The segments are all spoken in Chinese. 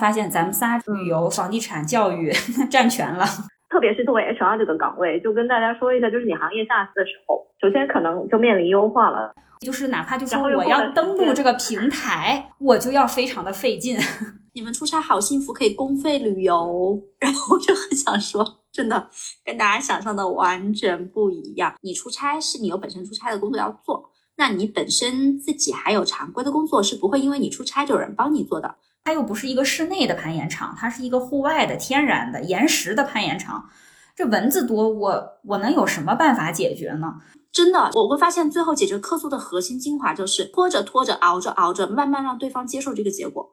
发现咱们仨旅游、房地产、教育 占全了。特别是作为 HR 这个岗位，就跟大家说一下，就是你行业下市的时候，首先可能就面临优化了，就是哪怕就说我要登录这个平台，我就要非常的费劲。你们出差好幸福，可以公费旅游，然后我就很想说，真的跟大家想象的完全不一样。你出差是你有本身出差的工作要做，那你本身自己还有常规的工作，是不会因为你出差就有人帮你做的。它又不是一个室内的攀岩场，它是一个户外的天然的岩石的攀岩场。这蚊子多，我我能有什么办法解决呢？真的，我会发现最后解决客诉的核心精华就是拖着拖着熬着熬着，慢慢让对方接受这个结果。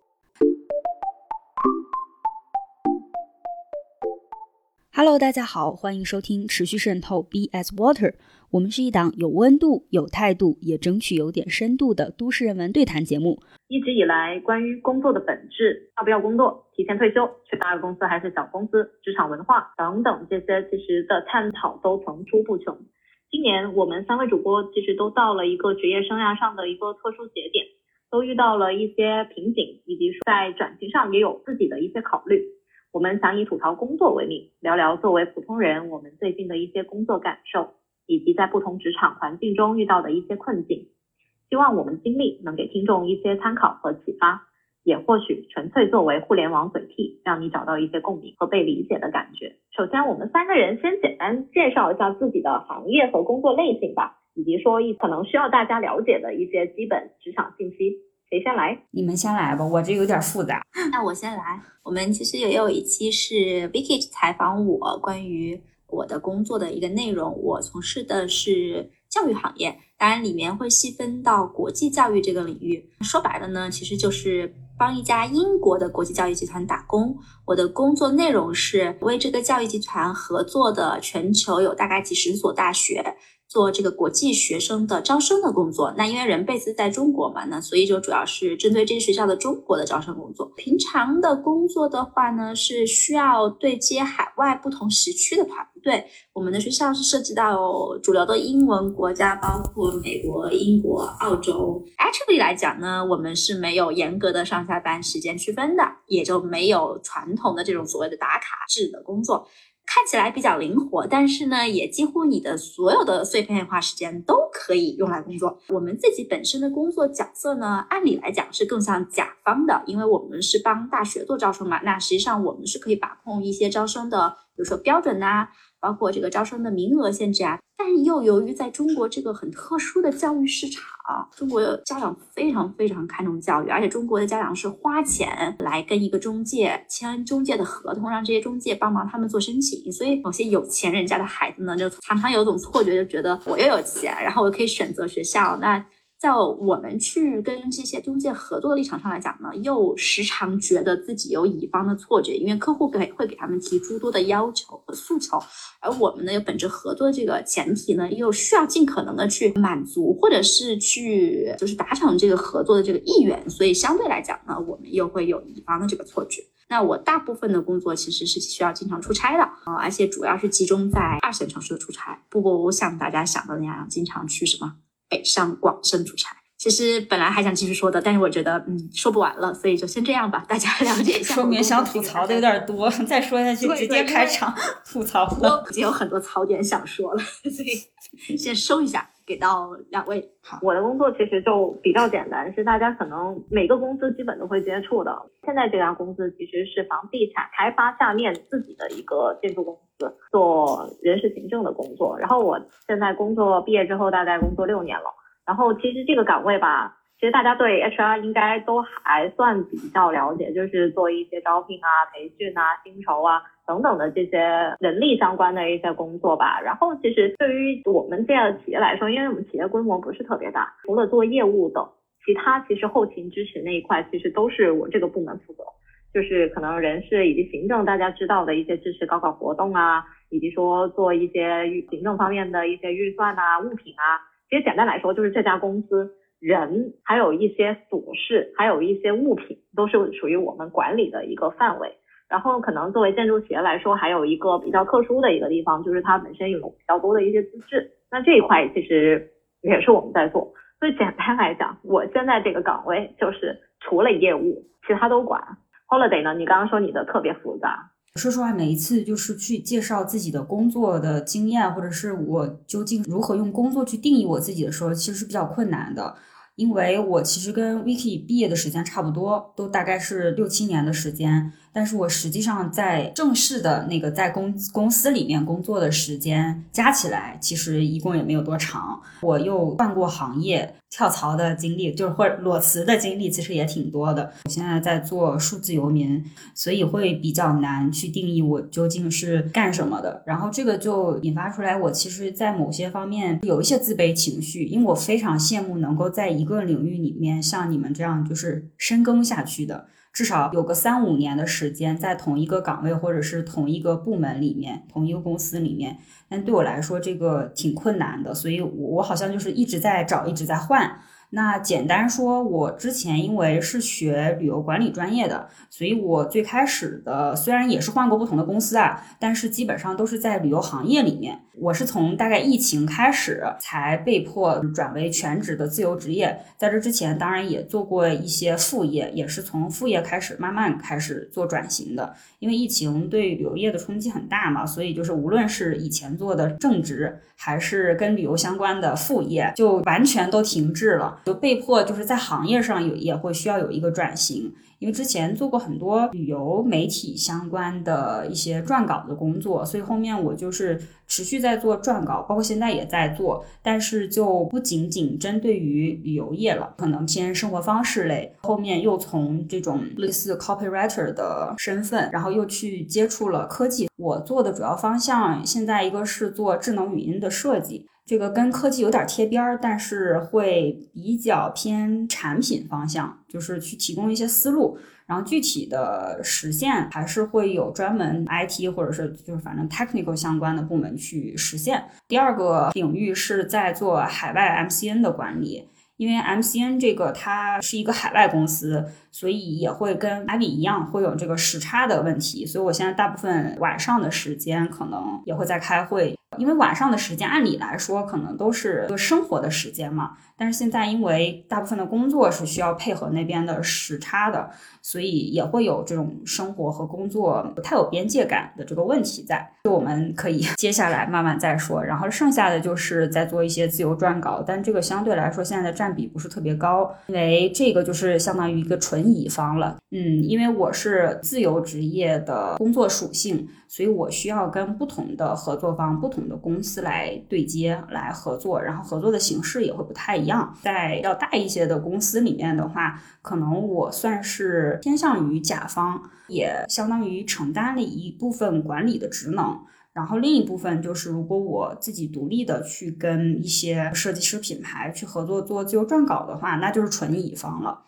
Hello，大家好，欢迎收听持续渗透 BS Water。我们是一档有温度、有态度，也争取有点深度的都市人文对谈节目。一直以来，关于工作的本质、要不要工作、提前退休、去大公司还是小公司、职场文化等等这些，其实的探讨都层出不穷。今年我们三位主播其实都到了一个职业生涯上的一个特殊节点，都遇到了一些瓶颈，以及在转型上也有自己的一些考虑。我们想以吐槽工作为名，聊聊作为普通人我们最近的一些工作感受。以及在不同职场环境中遇到的一些困境，希望我们经历能给听众一些参考和启发，也或许纯粹作为互联网嘴替，让你找到一些共鸣和被理解的感觉。首先，我们三个人先简单介绍一下自己的行业和工作类型吧，以及说一可能需要大家了解的一些基本职场信息。谁先来？你们先来吧，我这有点复杂。那我先来。我们其实也有一期是 Vicky 采访我关于。我的工作的一个内容，我从事的是教育行业，当然里面会细分到国际教育这个领域。说白了呢，其实就是帮一家英国的国际教育集团打工。我的工作内容是为这个教育集团合作的全球有大概几十所大学。做这个国际学生的招生的工作，那因为人贝斯在中国嘛，那所以就主要是针对这些学校的中国的招生工作。平常的工作的话呢，是需要对接海外不同时区的团队。我们的学校是涉及到主流的英文国家，包括美国、英国、澳洲。Actually 来讲呢，我们是没有严格的上下班时间区分的，也就没有传统的这种所谓的打卡制的工作。看起来比较灵活，但是呢，也几乎你的所有的碎片化时间都可以用来工作。我们自己本身的工作角色呢，按理来讲是更像甲方的，因为我们是帮大学做招生嘛。那实际上我们是可以把控一些招生的，比如说标准呐。包括这个招生的名额限制啊，但又由于在中国这个很特殊的教育市场，中国家长非常非常看重教育，而且中国的家长是花钱来跟一个中介签中介的合同，让这些中介帮忙他们做申请，所以某些有钱人家的孩子呢，就常常有种错觉，就觉得我又有钱，然后我可以选择学校，那。在我们去跟这些中介合作的立场上来讲呢，又时常觉得自己有乙方的错觉，因为客户给会给他们提诸多的要求和诉求，而我们呢有本着合作这个前提呢，又需要尽可能的去满足或者是去就是达成这个合作的这个意愿，所以相对来讲呢，我们又会有乙方的这个错觉。那我大部分的工作其实是需要经常出差的啊，而且主要是集中在二线城市的出差，不过我像大家想的那样经常去什么。北上广深出差，其实本来还想继续说的，但是我觉得嗯说不完了，所以就先这样吧，大家 了解一下。说明想吐槽的有点多，再说下去直接开场吐槽。我已经有很多槽点想说了，所以先收一下，给到两位。好，我的工作其实就比较简单，是大家可能每个公司基本都会接触的。现在这家公司其实是房地产开发下面自己的一个建筑公司。做人事行政的工作，然后我现在工作毕业之后大概工作六年了，然后其实这个岗位吧，其实大家对 HR 应该都还算比较了解，就是做一些招聘啊、培训啊、薪酬啊等等的这些人力相关的一些工作吧。然后其实对于我们这样的企业来说，因为我们企业规模不是特别大，除了做业务的，其他其实后勤支持那一块其实都是我这个部门负责。就是可能人事以及行政，大家知道的一些支持高考活动啊，以及说做一些行政方面的一些预算啊、物品啊。其实简单来说，就是这家公司人还有一些琐事，还有一些物品，都是属于我们管理的一个范围。然后可能作为建筑企业来说，还有一个比较特殊的一个地方，就是它本身有比较多的一些资质。那这一块其实也是我们在做。所以简单来讲，我现在这个岗位就是除了业务，其他都管。Holiday 呢？你刚刚说你的特别复杂。说实话，每一次就是去介绍自己的工作的经验，或者是我究竟如何用工作去定义我自己的时候，其实是比较困难的。因为我其实跟 Vicky 毕业的时间差不多，都大概是六七年的时间。但是我实际上在正式的那个在公公司里面工作的时间加起来，其实一共也没有多长。我又换过行业，跳槽的经历就是或者裸辞的经历，其实也挺多的。我现在在做数字游民，所以会比较难去定义我究竟是干什么的。然后这个就引发出来，我其实，在某些方面有一些自卑情绪，因为我非常羡慕能够在一个领域里面像你们这样就是深耕下去的。至少有个三五年的时间，在同一个岗位或者是同一个部门里面，同一个公司里面，但对我来说这个挺困难的，所以我我好像就是一直在找，一直在换。那简单说，我之前因为是学旅游管理专业的，所以我最开始的虽然也是换过不同的公司啊，但是基本上都是在旅游行业里面。我是从大概疫情开始才被迫转为全职的自由职业，在这之前当然也做过一些副业，也是从副业开始慢慢开始做转型的。因为疫情对旅游业的冲击很大嘛，所以就是无论是以前做的正职，还是跟旅游相关的副业，就完全都停滞了，就被迫就是在行业上有也会需要有一个转型。因为之前做过很多旅游媒体相关的一些撰稿的工作，所以后面我就是持续在做撰稿，包括现在也在做，但是就不仅仅针对于旅游业了，可能偏生活方式类。后面又从这种类似 copywriter 的身份，然后又去接触了科技。我做的主要方向现在一个是做智能语音的设计。这个跟科技有点贴边儿，但是会比较偏产品方向，就是去提供一些思路，然后具体的实现还是会有专门 IT 或者是就是反正 technical 相关的部门去实现。第二个领域是在做海外 MCN 的管理。因为 MCN 这个它是一个海外公司，所以也会跟阿里一样会有这个时差的问题，所以我现在大部分晚上的时间可能也会在开会，因为晚上的时间按理来说可能都是个生活的时间嘛。但是现在，因为大部分的工作是需要配合那边的时差的，所以也会有这种生活和工作不太有边界感的这个问题在。就我们可以接下来慢慢再说。然后剩下的就是在做一些自由撰稿，但这个相对来说现在的占比不是特别高，因为这个就是相当于一个纯乙方了。嗯，因为我是自由职业的工作属性。所以我需要跟不同的合作方、不同的公司来对接、来合作，然后合作的形式也会不太一样。在要大一些的公司里面的话，可能我算是偏向于甲方，也相当于承担了一部分管理的职能。然后另一部分就是，如果我自己独立的去跟一些设计师品牌去合作做自由撰稿的话，那就是纯乙方了。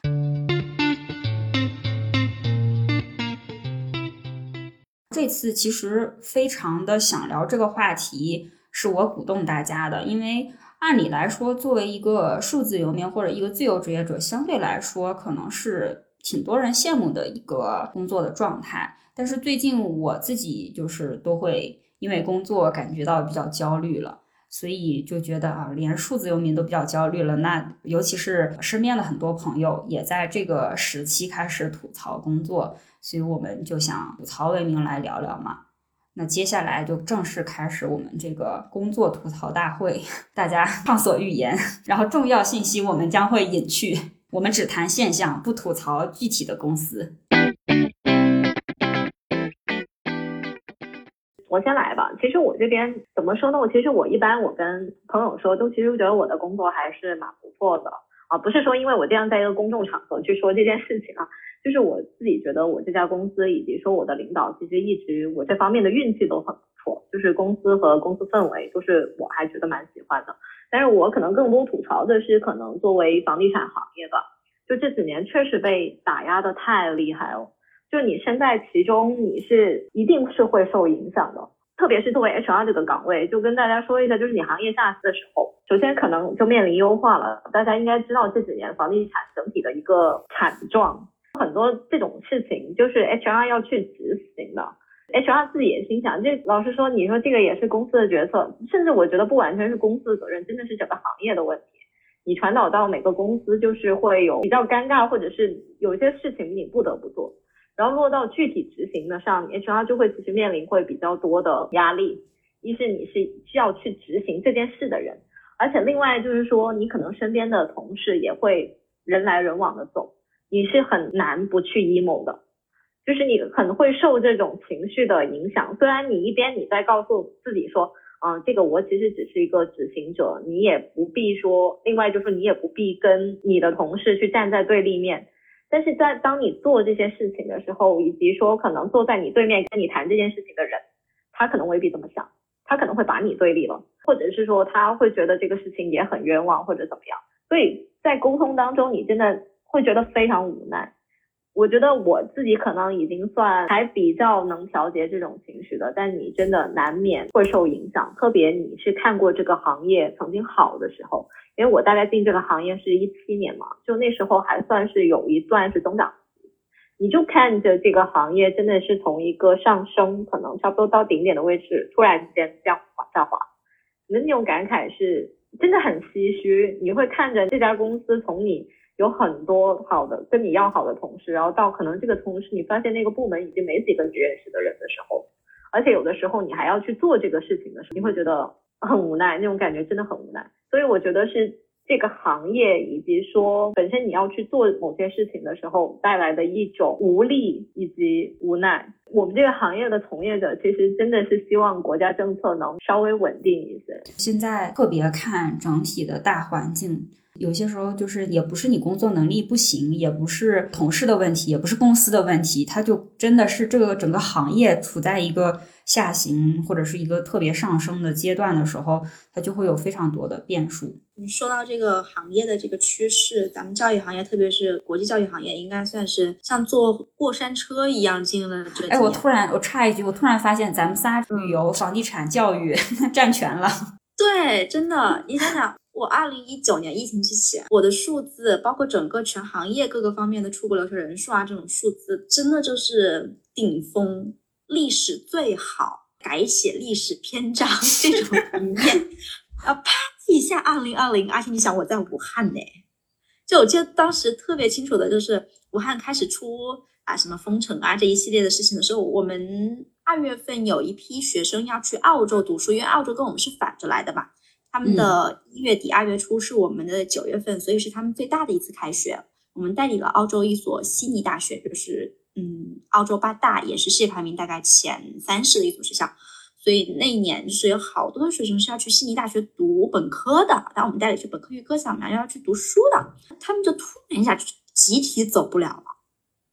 这次其实非常的想聊这个话题，是我鼓动大家的，因为按理来说，作为一个数字游民或者一个自由职业者，相对来说可能是挺多人羡慕的一个工作的状态。但是最近我自己就是都会因为工作感觉到比较焦虑了，所以就觉得啊，连数字游民都比较焦虑了，那尤其是身边的很多朋友也在这个时期开始吐槽工作。所以我们就想吐槽为名来聊聊嘛。那接下来就正式开始我们这个工作吐槽大会，大家畅所欲言。然后重要信息我们将会隐去，我们只谈现象，不吐槽具体的公司。我先来吧。其实我这边怎么说呢？我其实我一般我跟朋友说，都其实觉得我的工作还是蛮不错的啊。不是说因为我这样在一个公众场合去说这件事情啊。就是我自己觉得，我这家公司以及说我的领导，其实一直我这方面的运气都很不错。就是公司和公司氛围都是我还觉得蛮喜欢的。但是我可能更多吐槽的是，可能作为房地产行业吧，就这几年确实被打压的太厉害了。就你身在其中，你是一定是会受影响的。特别是作为 HR 这个岗位，就跟大家说一下，就是你行业下市的时候，首先可能就面临优化了。大家应该知道这几年房地产整体的一个惨状。很多这种事情就是 HR 要去执行的，HR 自己也心想，这老实说，你说这个也是公司的决策，甚至我觉得不完全是公司的责任，真的是整个行业的问题。你传导到每个公司，就是会有比较尴尬，或者是有一些事情你不得不做。然后落到具体执行的上面，HR 就会其实面临会比较多的压力。一是你是需要去执行这件事的人，而且另外就是说，你可能身边的同事也会人来人往的走，你是很难不去 emo 的。就是你可能会受这种情绪的影响，虽然你一边你在告诉自己说，嗯，这个我其实只是一个执行者，你也不必说，另外就是你也不必跟你的同事去站在对立面，但是在当你做这些事情的时候，以及说可能坐在你对面跟你谈这件事情的人，他可能未必这么想，他可能会把你对立了，或者是说他会觉得这个事情也很冤枉或者怎么样，所以在沟通当中，你真的会觉得非常无奈。我觉得我自己可能已经算还比较能调节这种情绪的，但你真的难免会受影响。特别你是看过这个行业曾经好的时候，因为我大概进这个行业是一七年嘛，就那时候还算是有一段是增长期。你就看着这个行业真的是从一个上升，可能差不多到顶点的位置，突然间这样往下滑，你的那种感慨是真的很唏嘘。你会看着这家公司从你。有很多好的跟你要好的同事，然后到可能这个同事你发现那个部门已经没几个你认识的人的时候，而且有的时候你还要去做这个事情的时候，你会觉得很无奈，那种感觉真的很无奈。所以我觉得是这个行业以及说本身你要去做某些事情的时候带来的一种无力以及无奈。我们这个行业的从业者其实真的是希望国家政策能稍微稳定一些。现在特别看整体的大环境。有些时候就是也不是你工作能力不行，也不是同事的问题，也不是公司的问题，它就真的是这个整个行业处在一个下行或者是一个特别上升的阶段的时候，它就会有非常多的变数。你说到这个行业的这个趋势，咱们教育行业，特别是国际教育行业，应该算是像坐过山车一样进了这。哎，我突然我插一句，我突然发现咱们仨旅游、房地产、教育 占全了。对，真的，你想想。我二零一九年疫情之前，我的数字包括整个全行业各个方面的出国留学人数啊，这种数字真的就是顶峰，历史最好，改写历史篇章这种一面。啊，啪一下，二零二零，而且你想我在武汉呢，就我记得当时特别清楚的就是武汉开始出啊什么封城啊这一系列的事情的时候，我们二月份有一批学生要去澳洲读书，因为澳洲跟我们是反着来的嘛。他们的一月底、二月初是我们的九月份，所以是他们最大的一次开学。我们代理了澳洲一所悉尼大学，就是嗯，澳洲八大，也是世界排名大概前三十的一所学校。所以那一年就是有好多的学生是要去悉尼大学读本科的，但我们代理是本科预科项目，要去读书的。他们就突然一下就集体走不了了，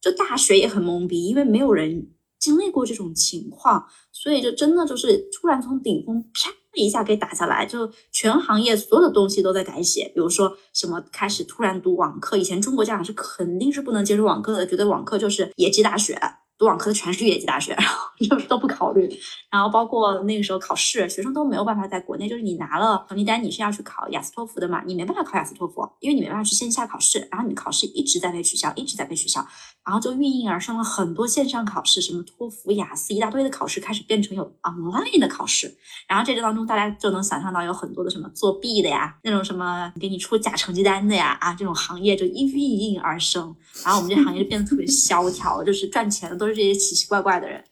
就大学也很懵逼，因为没有人经历过这种情况，所以就真的就是突然从顶峰啪。一下给打下来，就全行业所有的东西都在改写，比如说什么开始突然读网课，以前中国家长是肯定是不能接受网课的，觉得网课就是野鸡大学。读网课的全是越级大学，然后 就都不考虑。然后包括那个时候考试，学生都没有办法在国内，就是你拿了成绩单，你是要去考雅思托福的嘛？你没办法考雅思托福，因为你没办法去线下考试。然后你考试一直在被取消，一直在被取消。然后就应运而生了很多线上考试，什么托福、雅思一大堆的考试开始变成有 online 的考试。然后这个当中，大家就能想象到有很多的什么作弊的呀，那种什么给你出假成绩单的呀，啊，这种行业就应运而生。然后我们这行业就变得特别萧条，就是赚钱的都。都是这些奇奇怪怪的人，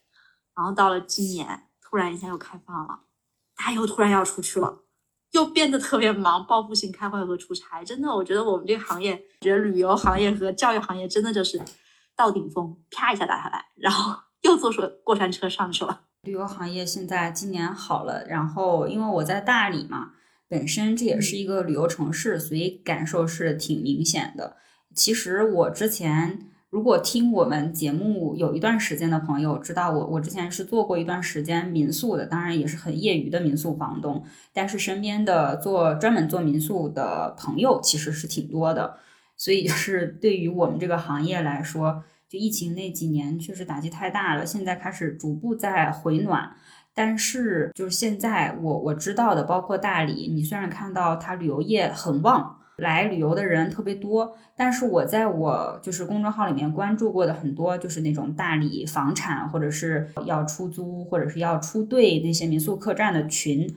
然后到了今年，突然一下又开放了，他又突然要出去了，又变得特别忙，报复性开会和出差。真的，我觉得我们这个行业，觉得旅游行业和教育行业真的就是到顶峰，啪一下打下来，然后 又坐上过山车上去了。旅游行业现在今年好了，然后因为我在大理嘛，本身这也是一个旅游城市，所以感受是挺明显的。其实我之前。如果听我们节目有一段时间的朋友知道我，我之前是做过一段时间民宿的，当然也是很业余的民宿房东。但是身边的做专门做民宿的朋友其实是挺多的，所以就是对于我们这个行业来说，就疫情那几年确实打击太大了。现在开始逐步在回暖，但是就是现在我我知道的，包括大理，你虽然看到它旅游业很旺。来旅游的人特别多，但是我在我就是公众号里面关注过的很多就是那种大理房产或者是要出租或者是要出队那些民宿客栈的群，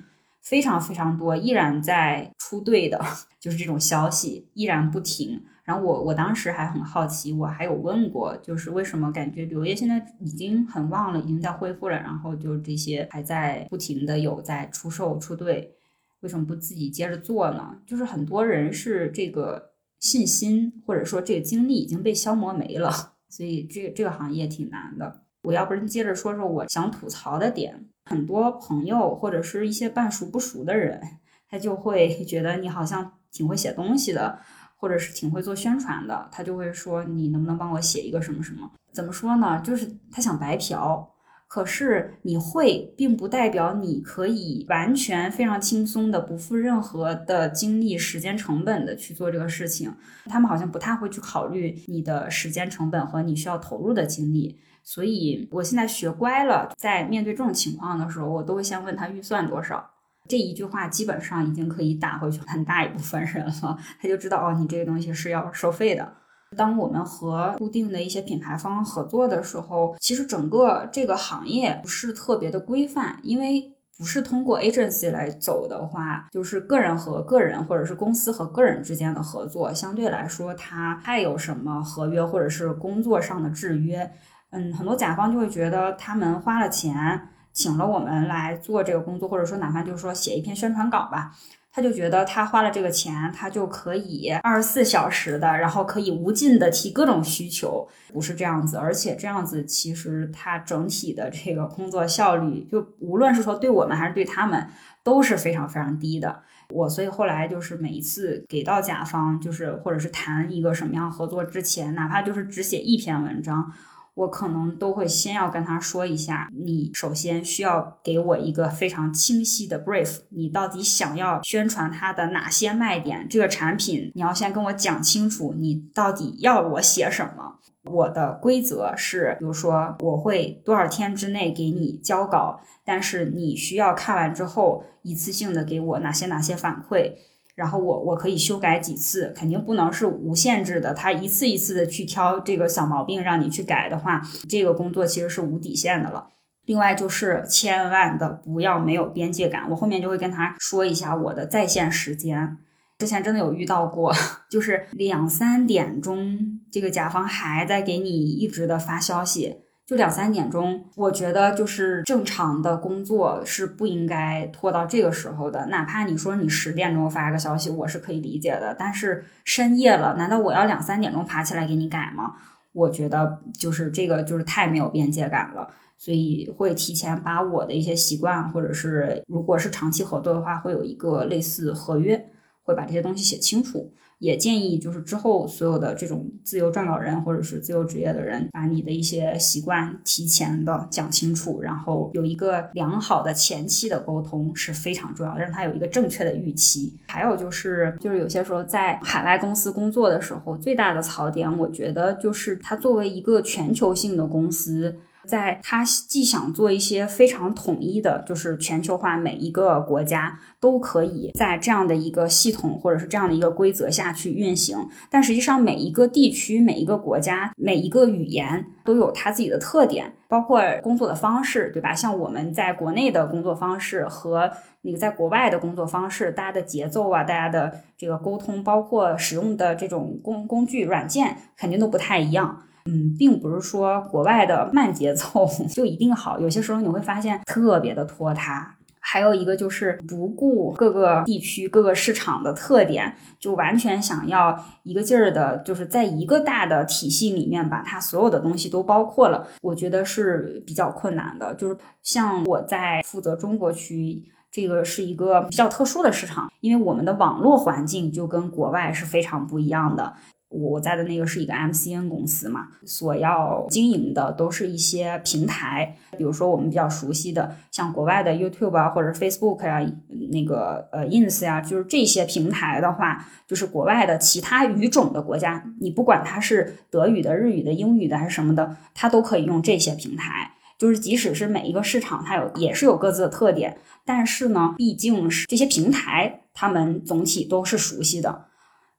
非常非常多，依然在出队的，就是这种消息依然不停。然后我我当时还很好奇，我还有问过，就是为什么感觉旅游业现在已经很旺了，已经在恢复了，然后就这些还在不停的有在出售出队，为什么不自己接着做呢？就是很多人是这个信心或者说这个精力已经被消磨没了，所以这这个行业挺难的。我要不然接着说说我想吐槽的点，很多朋友或者是一些半熟不熟的人，他就会觉得你好像挺会写东西的。或者是挺会做宣传的，他就会说你能不能帮我写一个什么什么？怎么说呢？就是他想白嫖。可是你会，并不代表你可以完全非常轻松的不付任何的精力、时间成本的去做这个事情。他们好像不太会去考虑你的时间成本和你需要投入的精力。所以我现在学乖了，在面对这种情况的时候，我都会先问他预算多少。这一句话基本上已经可以打回去很大一部分人了，他就知道哦，你这个东西是要收费的。当我们和固定的一些品牌方合作的时候，其实整个这个行业不是特别的规范，因为不是通过 agency 来走的话，就是个人和个人或者是公司和个人之间的合作，相对来说它太有什么合约或者是工作上的制约。嗯，很多甲方就会觉得他们花了钱。请了我们来做这个工作，或者说哪怕就是说写一篇宣传稿吧，他就觉得他花了这个钱，他就可以二十四小时的，然后可以无尽的提各种需求，不是这样子。而且这样子其实他整体的这个工作效率，就无论是说对我们还是对他们都是非常非常低的。我所以后来就是每一次给到甲方，就是或者是谈一个什么样合作之前，哪怕就是只写一篇文章。我可能都会先要跟他说一下，你首先需要给我一个非常清晰的 brief，你到底想要宣传它的哪些卖点？这个产品你要先跟我讲清楚，你到底要我写什么？我的规则是，比如说我会多少天之内给你交稿，但是你需要看完之后一次性的给我哪些哪些反馈。然后我我可以修改几次，肯定不能是无限制的。他一次一次的去挑这个小毛病让你去改的话，这个工作其实是无底线的了。另外就是千万的不要没有边界感。我后面就会跟他说一下我的在线时间。之前真的有遇到过，就是两三点钟，这个甲方还在给你一直的发消息。就两三点钟，我觉得就是正常的工作是不应该拖到这个时候的。哪怕你说你十点钟发个消息，我是可以理解的。但是深夜了，难道我要两三点钟爬起来给你改吗？我觉得就是这个就是太没有边界感了。所以会提前把我的一些习惯，或者是如果是长期合作的话，会有一个类似合约，会把这些东西写清楚。也建议就是之后所有的这种自由撰稿人或者是自由职业的人，把你的一些习惯提前的讲清楚，然后有一个良好的前期的沟通是非常重要的，让他有一个正确的预期。还有就是就是有些时候在海外公司工作的时候，最大的槽点，我觉得就是它作为一个全球性的公司。在他既想做一些非常统一的，就是全球化，每一个国家都可以在这样的一个系统或者是这样的一个规则下去运行，但实际上每一个地区、每一个国家、每一个语言都有它自己的特点，包括工作的方式，对吧？像我们在国内的工作方式和那个在国外的工作方式，大家的节奏啊，大家的这个沟通，包括使用的这种工工具软件，肯定都不太一样。嗯，并不是说国外的慢节奏 就一定好，有些时候你会发现特别的拖沓。还有一个就是不顾各个地区、各个市场的特点，就完全想要一个劲儿的，就是在一个大的体系里面把它所有的东西都包括了，我觉得是比较困难的。就是像我在负责中国区，这个是一个比较特殊的市场，因为我们的网络环境就跟国外是非常不一样的。我在的那个是一个 MCN 公司嘛，所要经营的都是一些平台，比如说我们比较熟悉的，像国外的 YouTube 啊，或者 Facebook 呀，那个呃 Ins 呀，就是这些平台的话，就是国外的其他语种的国家，你不管它是德语的、日语的、英语的还是什么的，它都可以用这些平台。就是即使是每一个市场，它有也是有各自的特点，但是呢，毕竟是这些平台，他们总体都是熟悉的。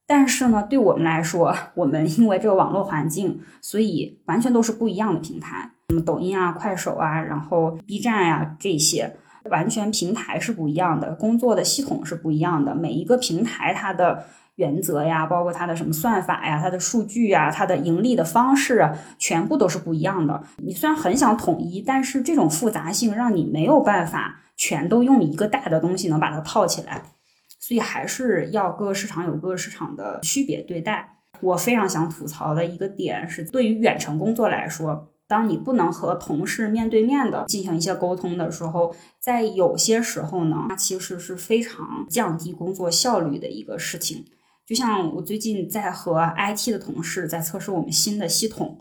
但是呢，对我们来说，我们因为这个网络环境，所以完全都是不一样的平台，什么抖音啊、快手啊，然后 B 站呀这些，完全平台是不一样的，工作的系统是不一样的，每一个平台它的。原则呀，包括它的什么算法呀，它的数据呀，它的盈利的方式啊，全部都是不一样的。你虽然很想统一，但是这种复杂性让你没有办法全都用一个大的东西能把它套起来，所以还是要各个市场有各个市场的区别对待。我非常想吐槽的一个点是，对于远程工作来说，当你不能和同事面对面的进行一些沟通的时候，在有些时候呢，它其实是非常降低工作效率的一个事情。就像我最近在和 IT 的同事在测试我们新的系统，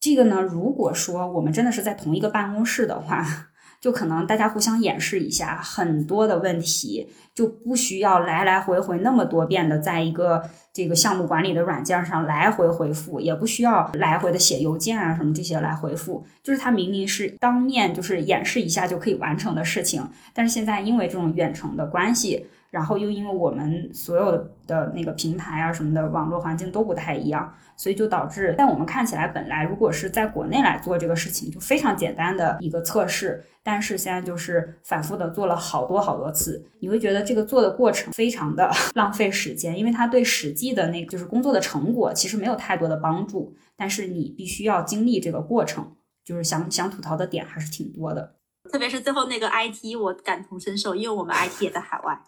这个呢，如果说我们真的是在同一个办公室的话，就可能大家互相演示一下，很多的问题就不需要来来回回那么多遍的在一个这个项目管理的软件上来回回复，也不需要来回的写邮件啊什么这些来回复，就是它明明是当面就是演示一下就可以完成的事情，但是现在因为这种远程的关系。然后又因为我们所有的那个平台啊什么的网络环境都不太一样，所以就导致，在我们看起来本来如果是在国内来做这个事情就非常简单的一个测试，但是现在就是反复的做了好多好多次，你会觉得这个做的过程非常的 浪费时间，因为它对实际的那就是工作的成果其实没有太多的帮助，但是你必须要经历这个过程，就是想想吐槽的点还是挺多的。特别是最后那个 IT，我感同身受，因为我们 IT 也在海外。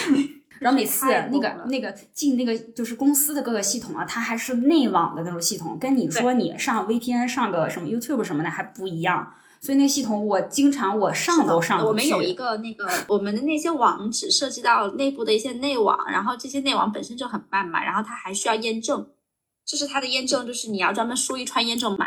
然后每次那个那个进那个就是公司的各个系统啊，它还是内网的那种系统，跟你说你上 VPN 上个什么 YouTube 什么的还不一样。所以那个系统我经常我上都上不去。我们有一个那个我们的那些网址涉及到内部的一些内网，然后这些内网本身就很慢嘛，然后它还需要验证，就是它的验证就是你要专门输一串验证码。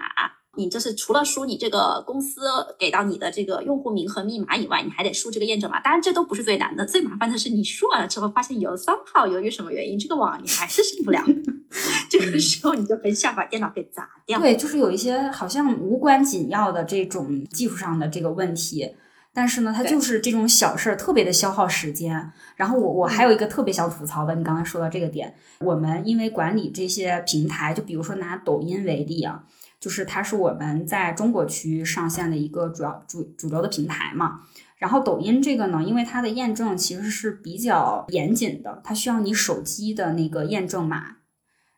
你就是除了输你这个公司给到你的这个用户名和密码以外，你还得输这个验证码。当然，这都不是最难的，最麻烦的是你输完了之后，发现有三号由于什么原因，这个网你还是上不了。这个时候你就很想把电脑给砸掉。对，就是有一些好像无关紧要的这种技术上的这个问题，但是呢，它就是这种小事儿特别的消耗时间。然后我我还有一个特别想吐槽的，你刚才说到这个点，我们因为管理这些平台，就比如说拿抖音为例啊。就是它是我们在中国区域上线的一个主要主主流的平台嘛，然后抖音这个呢，因为它的验证其实是比较严谨的，它需要你手机的那个验证码。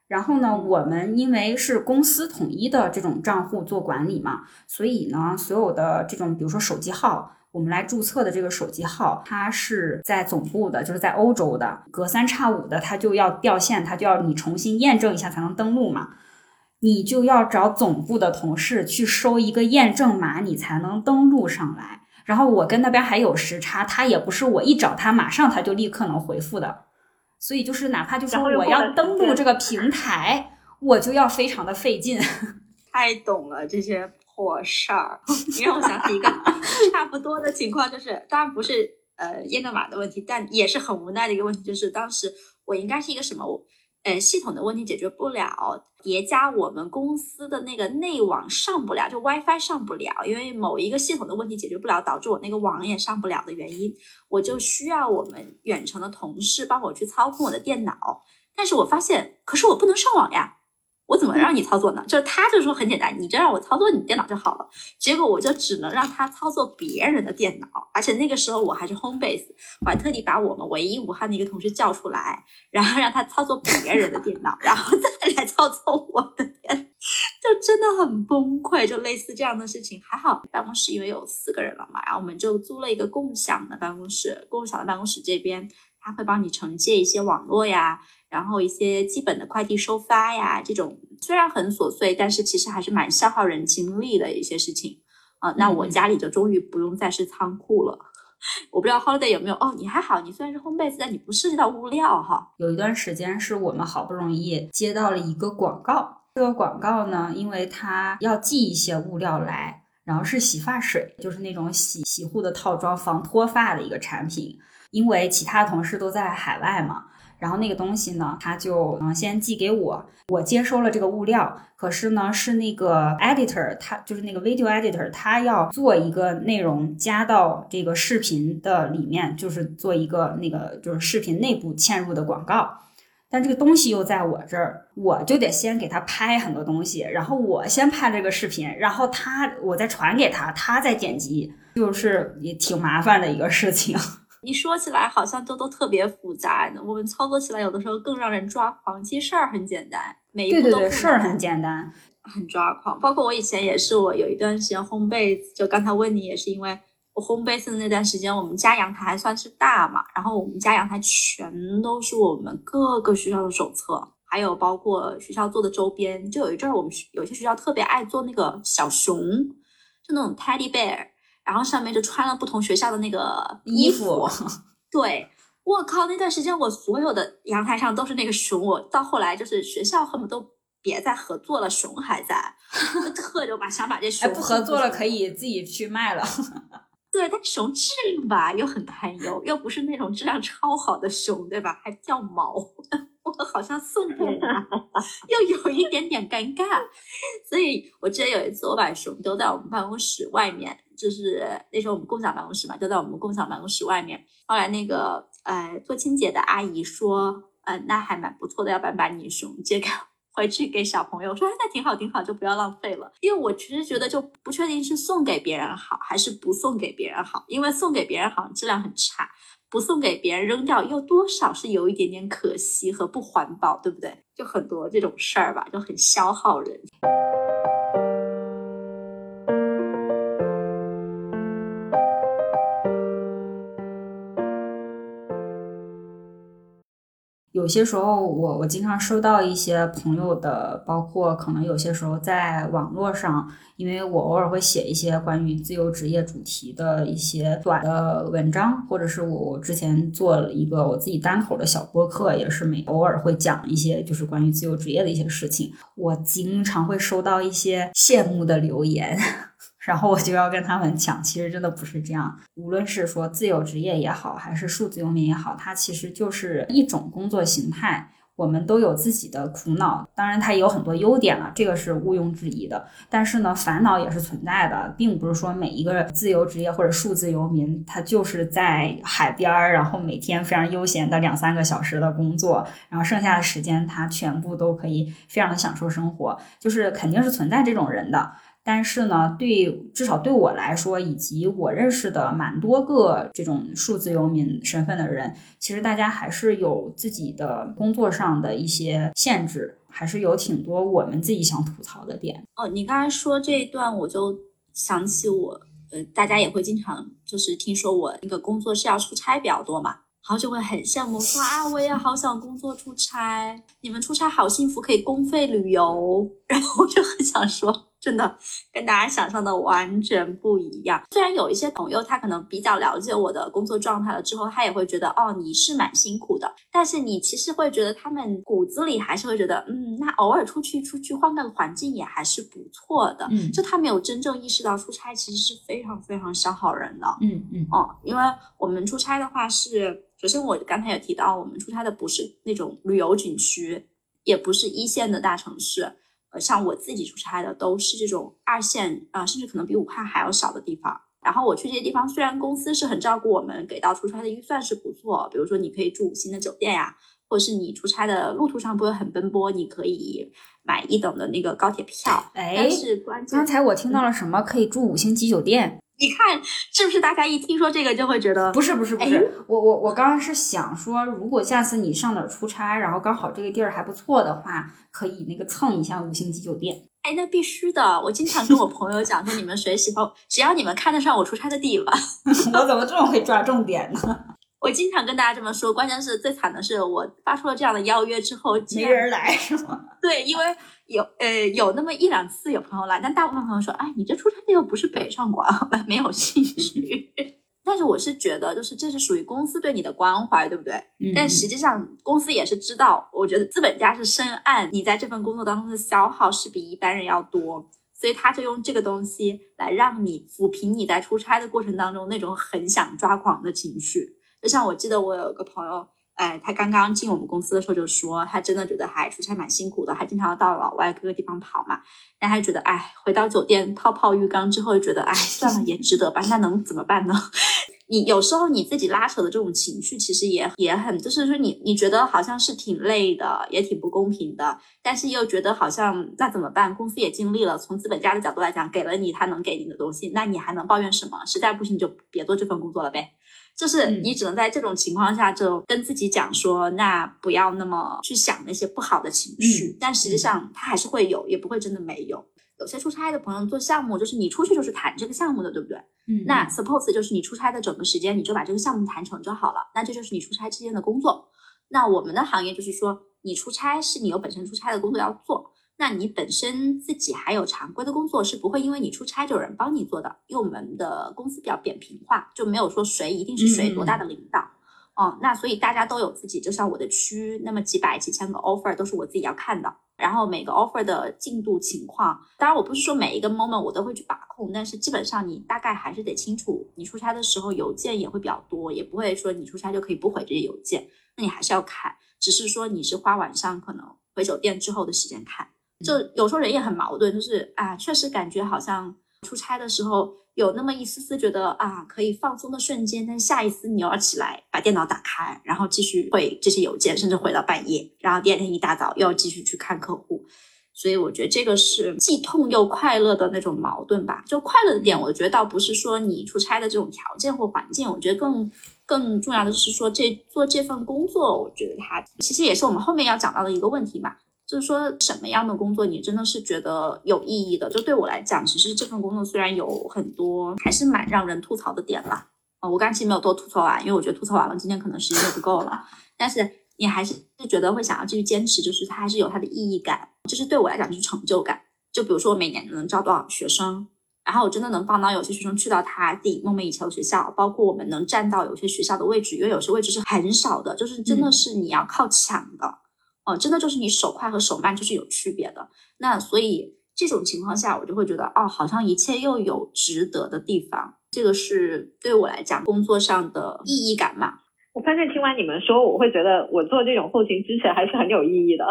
然后呢，我们因为是公司统一的这种账户做管理嘛，所以呢，所有的这种比如说手机号，我们来注册的这个手机号，它是在总部的，就是在欧洲的，隔三差五的它就要掉线，它就要你重新验证一下才能登录嘛。你就要找总部的同事去收一个验证码，你才能登录上来。然后我跟那边还有时差，他也不是我一找他马上他就立刻能回复的。所以就是哪怕就是我要登录这个平台，我就要非常的费劲。太懂了这些破事儿，你让我想起一个差不多的情况，就是当然不是呃验证码的问题，但也是很无奈的一个问题，就是当时我应该是一个什么我。呃，系统的问题解决不了，叠加我们公司的那个内网上不了，就 WiFi 上不了，因为某一个系统的问题解决不了，导致我那个网也上不了的原因，我就需要我们远程的同事帮我去操控我的电脑，但是我发现，可是我不能上网呀。我怎么让你操作呢？就是他就说很简单，你就让我操作你电脑就好了。结果我就只能让他操作别人的电脑，而且那个时候我还是 home base，我还特地把我们唯一武汉的一个同事叫出来，然后让他操作别人的电脑，然后再来操作我的电脑，就真的很崩溃。就类似这样的事情，还好办公室因为有四个人了嘛，然后我们就租了一个共享的办公室，共享的办公室这边他会帮你承接一些网络呀。然后一些基本的快递收发呀，这种虽然很琐碎，但是其实还是蛮消耗人精力的一些事情啊。那我家里就终于不用再是仓库了。我不知道 Holiday 有没有哦？你还好，你虽然是 home base，但你不涉及到物料哈。有一段时间是我们好不容易接到了一个广告，这个广告呢，因为它要寄一些物料来，然后是洗发水，就是那种洗洗护的套装，防脱发的一个产品。因为其他同事都在海外嘛。然后那个东西呢，他就嗯先寄给我，我接收了这个物料。可是呢，是那个 editor，他就是那个 video editor，他要做一个内容加到这个视频的里面，就是做一个那个就是视频内部嵌入的广告。但这个东西又在我这儿，我就得先给他拍很多东西，然后我先拍这个视频，然后他我再传给他，他再剪辑，就是也挺麻烦的一个事情。你说起来好像都都特别复杂，我们操作起来有的时候更让人抓狂。其实事儿很简单，每一步都对对对，事儿很简单，很抓狂。包括我以前也是，我有一段时间烘焙，就刚才问你也是因为我烘焙的那段时间，我们家阳台还算是大嘛，然后我们家阳台全都是我们各个学校的手册，还有包括学校做的周边。就有一阵儿，我们有些学校特别爱做那个小熊，就那种 teddy bear。然后上面就穿了不同学校的那个衣服，对，我靠，那段时间我所有的阳台上都是那个熊，我到后来就是学校恨不得都别再合作了，熊还在，就特就把想把这熊不合作了可以自己去卖了。对，但熊质量吧又很堪忧，又不是那种质量超好的熊，对吧？还掉毛，我好像送不来，又有一点点尴尬。所以我记得有一次我把熊丢在我们办公室外面，就是那时候我们共享办公室嘛，就在我们共享办公室外面。后来那个呃做清洁的阿姨说，嗯，那还蛮不错的，要不然把你熊借给。回去给小朋友说哎，那挺好，挺好，就不要浪费了。因为我其实觉得就不确定是送给别人好，还是不送给别人好。因为送给别人好像质量很差，不送给别人扔掉又多少是有一点点可惜和不环保，对不对？就很多这种事儿吧，就很消耗人。有些时候，我我经常收到一些朋友的，包括可能有些时候在网络上，因为我偶尔会写一些关于自由职业主题的一些短的文章，或者是我我之前做了一个我自己单口的小播客，也是每偶尔会讲一些就是关于自由职业的一些事情，我经常会收到一些羡慕的留言。然后我就要跟他们讲，其实真的不是这样。无论是说自由职业也好，还是数字游民也好，它其实就是一种工作形态。我们都有自己的苦恼，当然它也有很多优点了，这个是毋庸置疑的。但是呢，烦恼也是存在的，并不是说每一个自由职业或者数字游民，他就是在海边儿，然后每天非常悠闲的两三个小时的工作，然后剩下的时间他全部都可以非常的享受生活，就是肯定是存在这种人的。但是呢，对至少对我来说，以及我认识的蛮多个这种数字游民身份的人，其实大家还是有自己的工作上的一些限制，还是有挺多我们自己想吐槽的点。哦，你刚才说这一段，我就想起我，呃，大家也会经常就是听说我那个工作是要出差比较多嘛，然后就会很羡慕说啊，我也好想工作出差，你们出差好幸福，可以公费旅游，然后我就很想说。真的跟大家想象的完全不一样。虽然有一些朋友他可能比较了解我的工作状态了之后，他也会觉得哦你是蛮辛苦的，但是你其实会觉得他们骨子里还是会觉得嗯，那偶尔出去出去换个环境也还是不错的。嗯，就他没有真正意识到出差其实是非常非常消耗人的。嗯嗯哦，因为我们出差的话是，首先我刚才也提到，我们出差的不是那种旅游景区，也不是一线的大城市。像我自己出差的都是这种二线啊，甚至可能比武汉还要小的地方。然后我去这些地方，虽然公司是很照顾我们，给到出差的预算是不错，比如说你可以住五星的酒店呀，或者是你出差的路途上不会很奔波，你可以买一等的那个高铁票。哎，但是关键刚才我听到了什么？可以住五星级酒店？你看是不是？大家一听说这个就会觉得不是不是不是。我我我刚刚是想说，如果下次你上哪儿出差，然后刚好这个地儿还不错的话，可以那个蹭一下五星级酒店。哎，那必须的。我经常跟我朋友讲说，你们谁喜欢，只要你们看得上我出差的地方。我怎么这么会抓重点呢？我经常跟大家这么说。关键是最惨的是，我发出了这样的邀约之后，没人来是吗？对，因为有呃有那么一两次有朋友来，但大部分朋友说，哎，你这出差的又不是北上广，没有兴趣。但是我是觉得，就是这是属于公司对你的关怀，对不对？嗯。但实际上，公司也是知道，我觉得资本家是深谙你在这份工作当中的消耗是比一般人要多，所以他就用这个东西来让你抚平你在出差的过程当中那种很想抓狂的情绪。就像我记得我有个朋友。哎，他刚刚进我们公司的时候就说，他真的觉得还出差蛮辛苦的，还经常要到老外各个地方跑嘛。但他觉得，哎，回到酒店泡泡浴缸之后，觉得，哎，算了，也值得吧。那能怎么办呢？你有时候你自己拉扯的这种情绪，其实也也很，就是说你你觉得好像是挺累的，也挺不公平的，但是又觉得好像那怎么办？公司也尽力了，从资本家的角度来讲，给了你他能给你的东西，那你还能抱怨什么？实在不行就别做这份工作了呗。就是你只能在这种情况下就跟自己讲说，那不要那么去想那些不好的情绪，但实际上它还是会有，也不会真的没有。有些出差的朋友做项目，就是你出去就是谈这个项目的，对不对？嗯，那 suppose 就是你出差的整个时间，你就把这个项目谈成就好了。那这就是你出差之间的工作。那我们的行业就是说，你出差是你有本身出差的工作要做，那你本身自己还有常规的工作是不会因为你出差就有人帮你做的。因为我们的公司比较扁平化，就没有说谁一定是谁多大的领导。哦，那所以大家都有自己，就像我的区那么几百几千个 offer 都是我自己要看的。然后每个 offer 的进度情况，当然我不是说每一个 moment 我都会去把控，但是基本上你大概还是得清楚。你出差的时候邮件也会比较多，也不会说你出差就可以不回这些邮件，那你还是要看。只是说你是花晚上可能回酒店之后的时间看，就有时候人也很矛盾，就是啊，确实感觉好像出差的时候。有那么一丝丝觉得啊，可以放松的瞬间，但下一次你又要起来把电脑打开，然后继续回这些邮件，甚至回到半夜，然后第二天一大早又要继续去看客户。所以我觉得这个是既痛又快乐的那种矛盾吧。就快乐的点，我觉得倒不是说你出差的这种条件或环境，我觉得更更重要的是说这做这份工作，我觉得它其实也是我们后面要讲到的一个问题嘛。就是说，什么样的工作你真的是觉得有意义的？就对我来讲，其实这份工作虽然有很多还是蛮让人吐槽的点啦。啊，我刚其实没有多吐槽完，因为我觉得吐槽完了，今天可能时间就不够了。但是你还是觉得会想要继续坚持，就是它还是有它的意义感，就是对我来讲就是成就感。就比如说我每年能招多少学生，然后我真的能帮到有些学生去到他自己梦寐以求的学校，包括我们能占到有些学校的位置，因为有些位置是很少的，就是真的是你要靠抢的。哦，真的就是你手快和手慢就是有区别的。那所以这种情况下，我就会觉得，哦，好像一切又有值得的地方。这个是对我来讲工作上的意义感嘛？我发现听完你们说，我会觉得我做这种后勤支持还是很有意义的。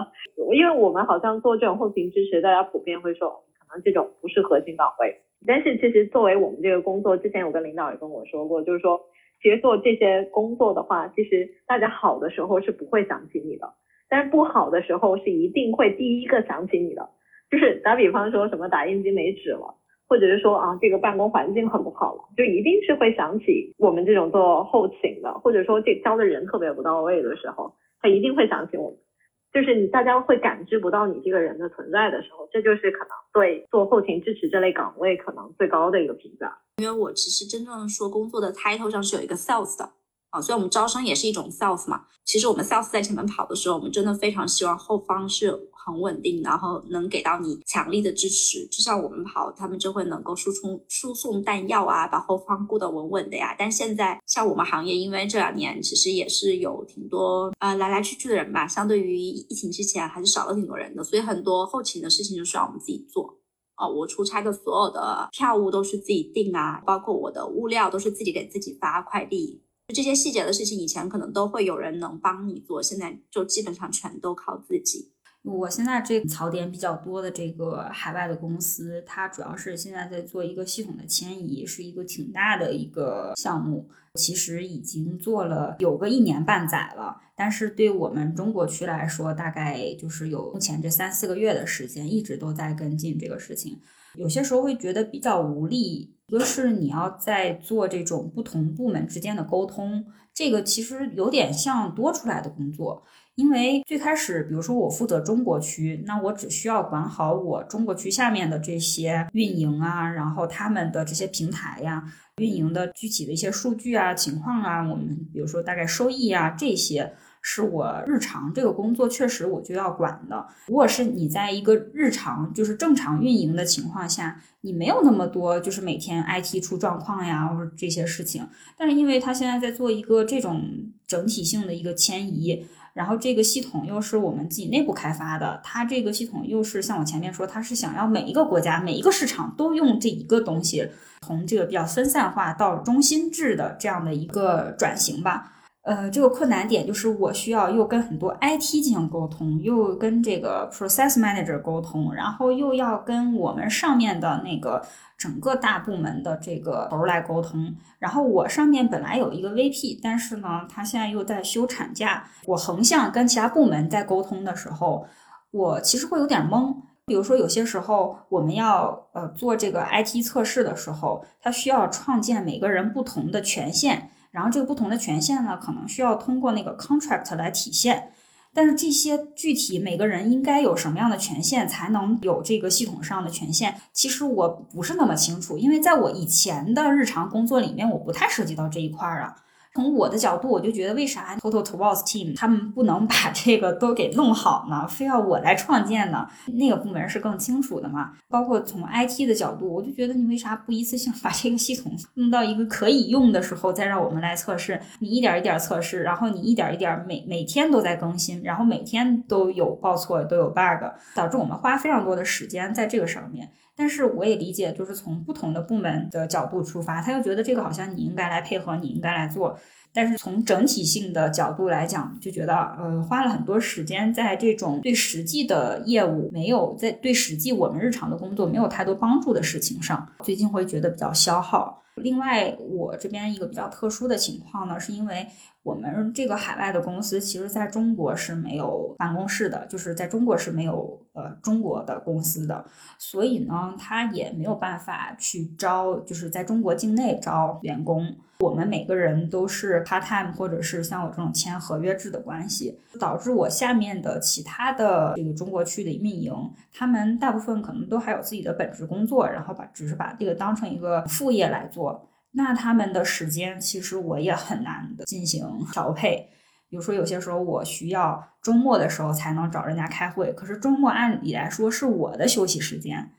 因为我们好像做这种后勤支持，大家普遍会说，可能这种不是核心岗位。但是其实作为我们这个工作，之前有跟领导也跟我说过，就是说，其实做这些工作的话，其实大家好的时候是不会想起你的。但是不好的时候是一定会第一个想起你的，就是打比方说什么打印机没纸了，或者是说啊这个办公环境很不好了，就一定是会想起我们这种做后勤的，或者说这招的人特别不到位的时候，他一定会想起我们。就是你大家会感知不到你这个人的存在的时候，这就是可能对做后勤支持这类岗位可能最高的一个评价。因为我其实真正说工作的 title 上是有一个 sales 的。啊，所以我们招生也是一种 sales 嘛。其实我们 sales 在前面跑的时候，我们真的非常希望后方是很稳定，然后能给到你强力的支持。就像我们跑，他们就会能够输出输送弹药啊，把后方顾得稳稳的呀。但现在像我们行业，因为这两年其实也是有挺多呃来来去去的人吧，相对于疫情之前还是少了挺多人的，所以很多后勤的事情就需要我们自己做。哦，我出差的所有的票务都是自己订啊，包括我的物料都是自己给自己发快递。这些细节的事情，以前可能都会有人能帮你做，现在就基本上全都靠自己。我现在这个槽点比较多的这个海外的公司，它主要是现在在做一个系统的迁移，是一个挺大的一个项目。其实已经做了有个一年半载了，但是对我们中国区来说，大概就是有目前这三四个月的时间，一直都在跟进这个事情。有些时候会觉得比较无力，一个是你要在做这种不同部门之间的沟通，这个其实有点像多出来的工作。因为最开始，比如说我负责中国区，那我只需要管好我中国区下面的这些运营啊，然后他们的这些平台呀，运营的具体的一些数据啊、情况啊，我们比如说大概收益啊这些。是我日常这个工作确实我就要管的。如果是你在一个日常就是正常运营的情况下，你没有那么多就是每天 IT 出状况呀或者这些事情。但是因为他现在在做一个这种整体性的一个迁移，然后这个系统又是我们自己内部开发的，它这个系统又是像我前面说，它是想要每一个国家每一个市场都用这一个东西，从这个比较分散化到中心制的这样的一个转型吧。呃，这个困难点就是我需要又跟很多 IT 进行沟通，又跟这个 Process Manager 沟通，然后又要跟我们上面的那个整个大部门的这个头来沟通。然后我上面本来有一个 VP，但是呢，他现在又在休产假。我横向跟其他部门在沟通的时候，我其实会有点懵。比如说，有些时候我们要呃做这个 IT 测试的时候，它需要创建每个人不同的权限。然后这个不同的权限呢，可能需要通过那个 contract 来体现，但是这些具体每个人应该有什么样的权限才能有这个系统上的权限，其实我不是那么清楚，因为在我以前的日常工作里面，我不太涉及到这一块儿啊。从我的角度，我就觉得为啥 Total t o w a l s Team 他们不能把这个都给弄好呢？非要我来创建呢？那个部门是更清楚的嘛？包括从 IT 的角度，我就觉得你为啥不一次性把这个系统弄到一个可以用的时候再让我们来测试？你一点一点测试，然后你一点一点每每天都在更新，然后每天都有报错都有 bug，导致我们花非常多的时间在这个上面。但是我也理解，就是从不同的部门的角度出发，他又觉得这个好像你应该来配合，你应该来做。但是从整体性的角度来讲，就觉得呃花了很多时间在这种对实际的业务没有在对实际我们日常的工作没有太多帮助的事情上，最近会觉得比较消耗。另外，我这边一个比较特殊的情况呢，是因为。我们这个海外的公司，其实在中国是没有办公室的，就是在中国是没有呃中国的公司的，所以呢，他也没有办法去招，就是在中国境内招员工。我们每个人都是 part time，或者是像我这种签合约制的关系，导致我下面的其他的这个中国区的运营，他们大部分可能都还有自己的本职工作，然后把只是把这个当成一个副业来做。那他们的时间其实我也很难的进行调配，比如说有些时候我需要周末的时候才能找人家开会，可是周末按理来说是我的休息时间。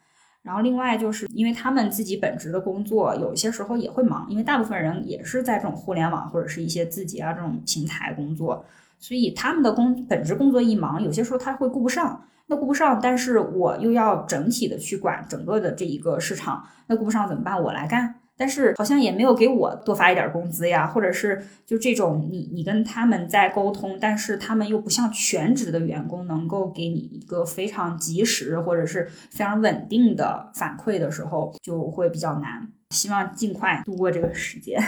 然后另外就是因为他们自己本职的工作，有些时候也会忙，因为大部分人也是在这种互联网或者是一些字节啊这种平台工作，所以他们的工本职工作一忙，有些时候他会顾不上。那顾不上，但是我又要整体的去管整个的这一个市场，那顾不上怎么办？我来干。但是好像也没有给我多发一点工资呀，或者是就这种你你跟他们在沟通，但是他们又不像全职的员工能够给你一个非常及时或者是非常稳定的反馈的时候，就会比较难。希望尽快度过这个时间。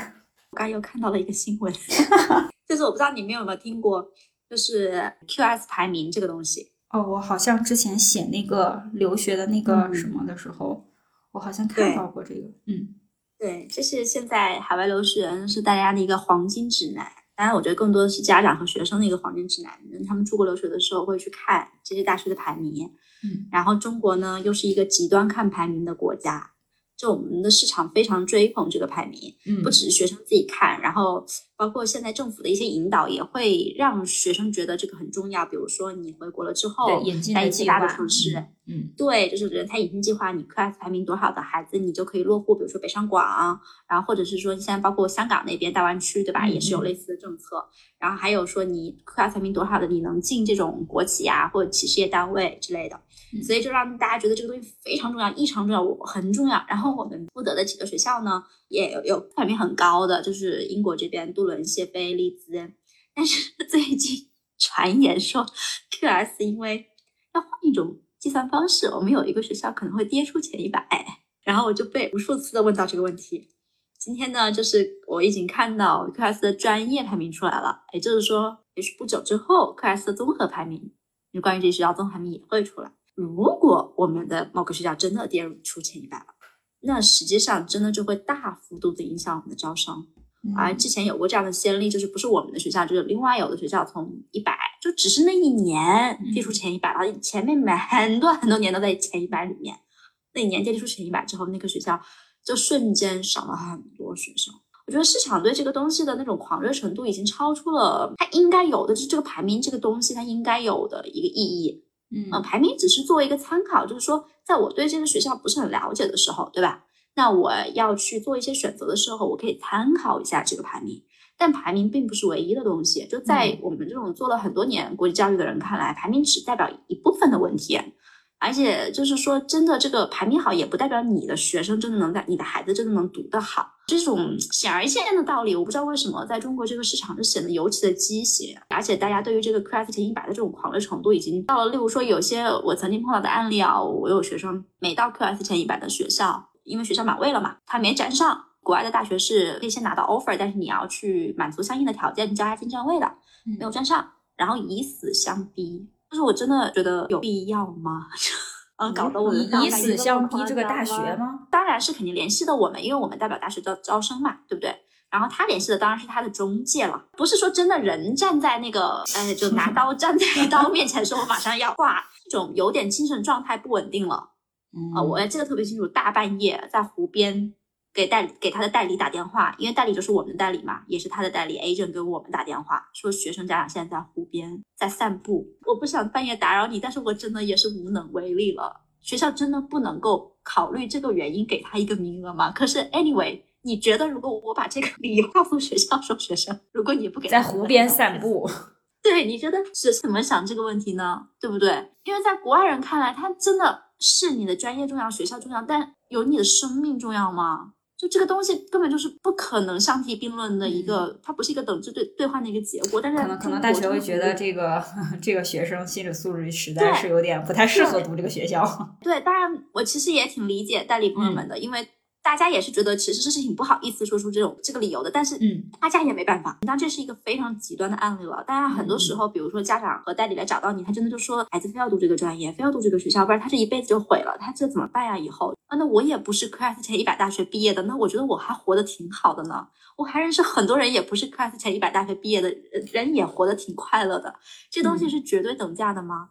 我刚又看到了一个新闻，就是我不知道你们有没有听过，就是 QS 排名这个东西。哦，我好像之前写那个留学的那个什么的时候，我好像看到过这个，嗯。对，这是现在海外留学人是大家的一个黄金指南。当然，我觉得更多的是家长和学生的一个黄金指南。他们出国留学的时候会去看这些大学的排名。嗯，然后中国呢，又是一个极端看排名的国家。就我们的市场非常追捧这个排名，嗯，不只是学生自己看，然后包括现在政府的一些引导也会让学生觉得这个很重要。比如说你回国了之后，在一些大的城市，嗯，对，就是人才引进计划，你 QS 排名多少的孩子，你就可以落户，比如说北上广，然后或者是说现在包括香港那边大湾区，对吧？也是有类似的政策。然后还有说你 QS 排名多少的，你能进这种国企啊或者企事业单位之类的。所以就让大家觉得这个东西非常重要，异常重要，我很重要。然后我们负责的几个学校呢，也有有排名很高的，就是英国这边杜伦、谢菲、利兹。但是 最近传言说，QS 因为要换一种计算方式，我们有一个学校可能会跌出前一百。然后我就被无数次的问到这个问题。今天呢，就是我已经看到 QS 的专业排名出来了，也就是说，也许不久之后，QS 的综合排名，就关于这学校综合排名也会出来。如果我们的某个学校真的跌入出前一百了，那实际上真的就会大幅度的影响我们的招生。而之前有过这样的先例，就是不是我们的学校，就是另外有的学校从一百，就只是那一年跌出前一百了，前面每很多很多年都在前一百里面，那一年跌出前一百之后，那个学校就瞬间少了很多学生。我觉得市场对这个东西的那种狂热程度已经超出了它应该有的，就是这个排名这个东西它应该有的一个意义。嗯，排名只是作为一个参考，就是说，在我对这个学校不是很了解的时候，对吧？那我要去做一些选择的时候，我可以参考一下这个排名。但排名并不是唯一的东西，就在我们这种做了很多年国际教育的人看来，排名只代表一部分的问题。而且就是说，真的这个排名好，也不代表你的学生真的能在你的孩子真的能读得好。这种显而易见的道理，我不知道为什么在中国这个市场就显得尤其的畸形。而且大家对于这个 t 前一百的这种狂热程度，已经到了。例如说，有些我曾经碰到的案例啊，我有学生没到 t 前一百的学校，因为学校满位了嘛，他没沾上。国外的大学是可以先拿到 offer，但是你要去满足相应的条件，交下进站位的，没有占上，然后以死相逼。就是我真的觉得有必要吗？嗯，搞得我们以死相逼这个大学吗？当然是肯定联系的我们，因为我们代表大学招招生嘛，对不对？然后他联系的当然是他的中介了，不是说真的人站在那个，呃，就拿刀站在刀面前说我马上要挂，这种有点精神状态不稳定了。啊，我记得特别清楚，大半夜在湖边。给代给他的代理打电话，因为代理就是我们的代理嘛，也是他的代理 agent 给我们打电话说学生家长现在在湖边在散步，我不想半夜打扰你，但是我真的也是无能为力了。学校真的不能够考虑这个原因给他一个名额吗？可是 anyway，你觉得如果我把这个理由告诉学校说学生，如果你不给在湖边散步，对，你觉得是怎么想这个问题呢？对不对？因为在国外人看来，他真的是你的专业重要，学校重要，但有你的生命重要吗？就这个东西根本就是不可能相提并论的一个，它不是一个等值对兑换的一个结果。但是可能可能大学会觉得这个这个学生心理素质实在是有点不太适合读这个学校。对，当然我其实也挺理解代理朋友们的，因为。大家也是觉得其实是挺不好意思说出这种这个理由的，但是嗯，大家也没办法。那这是一个非常极端的案例了。大家很多时候，比如说家长和代理来找到你，他真的就说孩子非要读这个专业，非要读这个学校，不然他这一辈子就毁了。他这怎么办呀？以后啊，那我也不是 class 前一百大学毕业的，那我觉得我还活得挺好的呢。我还认识很多人也不是 class 前一百大学毕业的人，也活得挺快乐的。这东西是绝对等价的吗？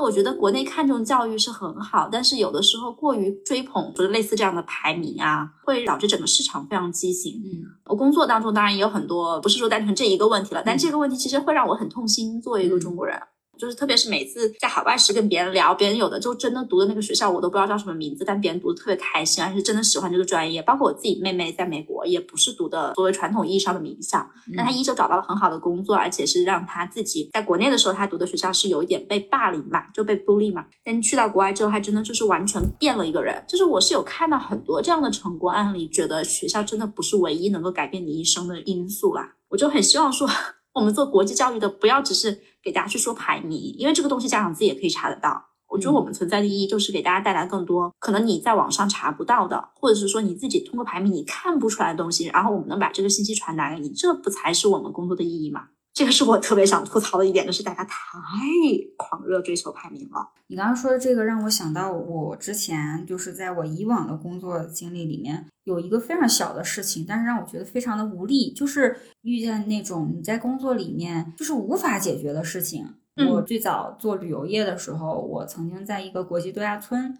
就我觉得国内看重教育是很好，但是有的时候过于追捧，就是类似这样的排名啊，会导致整个市场非常畸形。嗯，我工作当中当然也有很多，不是说单纯这一个问题了，但这个问题其实会让我很痛心。作为一个中国人。就是特别是每次在海外时跟别人聊，别人有的就真的读的那个学校我都不知道叫什么名字，但别人读的特别开心，而且真的喜欢这个专业。包括我自己妹妹在美国也不是读的所谓传统意义上的名校，但她依旧找到了很好的工作，而且是让她自己在国内的时候她读的学校是有一点被霸凌嘛，就被 bully 嘛。但去到国外之后，她真的就是完全变了一个人。就是我是有看到很多这样的成功案例，觉得学校真的不是唯一能够改变你一生的因素啦。我就很希望说，我们做国际教育的不要只是。给大家去说排名，因为这个东西家长自己也可以查得到。我觉得我们存在的意义就是给大家带来更多可能你在网上查不到的，或者是说你自己通过排名你看不出来的东西，然后我们能把这个信息传达给你，这不才是我们工作的意义吗？这个是我特别想吐槽的一点，就是大家太狂热追求排名了。你刚刚说的这个让我想到，我之前就是在我以往的工作经历里面，有一个非常小的事情，但是让我觉得非常的无力，就是遇见那种你在工作里面就是无法解决的事情。我最早做旅游业的时候，我曾经在一个国际度假村。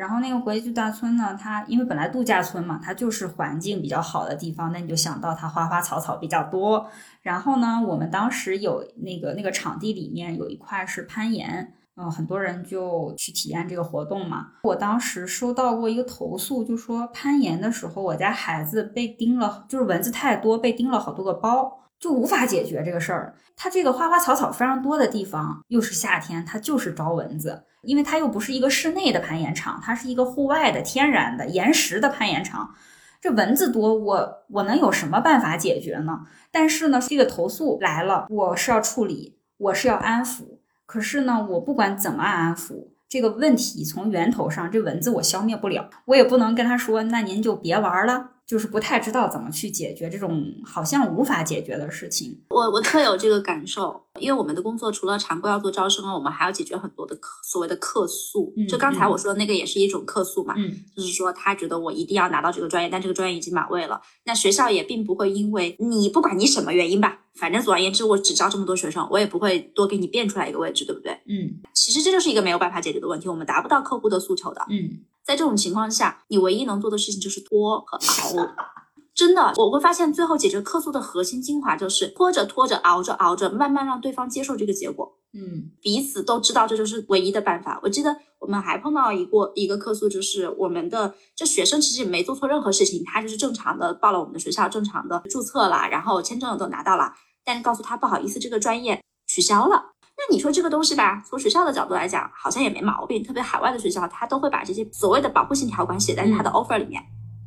然后那个国际度假村呢，它因为本来度假村嘛，它就是环境比较好的地方，那你就想到它花花草草比较多。然后呢，我们当时有那个那个场地里面有一块是攀岩，嗯，很多人就去体验这个活动嘛。我当时收到过一个投诉，就说攀岩的时候，我家孩子被叮了，就是蚊子太多，被叮了好多个包，就无法解决这个事儿。它这个花花草草非常多的地方，又是夏天，它就是招蚊子。因为它又不是一个室内的攀岩场，它是一个户外的天然的岩石的攀岩场，这蚊子多，我我能有什么办法解决呢？但是呢，这个投诉来了，我是要处理，我是要安抚，可是呢，我不管怎么安抚，这个问题从源头上，这蚊子我消灭不了，我也不能跟他说，那您就别玩了。就是不太知道怎么去解决这种好像无法解决的事情。我我特有这个感受，因为我们的工作除了常规要做招生啊，我们还要解决很多的客所谓的客诉。就刚才我说的那个也是一种客诉嘛，就是说他觉得我一定要拿到这个专业，但这个专业已经满位了。那学校也并不会因为你不管你什么原因吧，反正总而言之我只招这么多学生，我也不会多给你变出来一个位置，对不对？嗯，其实这就是一个没有办法解决的问题，我们达不到客户的诉求的。嗯。在这种情况下，你唯一能做的事情就是拖和熬。真的，我会发现最后解决客诉的核心精华就是拖着拖着熬着熬着，慢慢让对方接受这个结果。嗯，彼此都知道这就是唯一的办法。我记得我们还碰到一个一个客诉，就是我们的这学生其实也没做错任何事情，他就是正常的报了我们的学校，正常的注册了，然后签证都拿到了，但是告诉他不好意思，这个专业取消了。那你说这个东西吧，从学校的角度来讲，好像也没毛病。特别海外的学校，他都会把这些所谓的保护性条款写在他的 offer 里面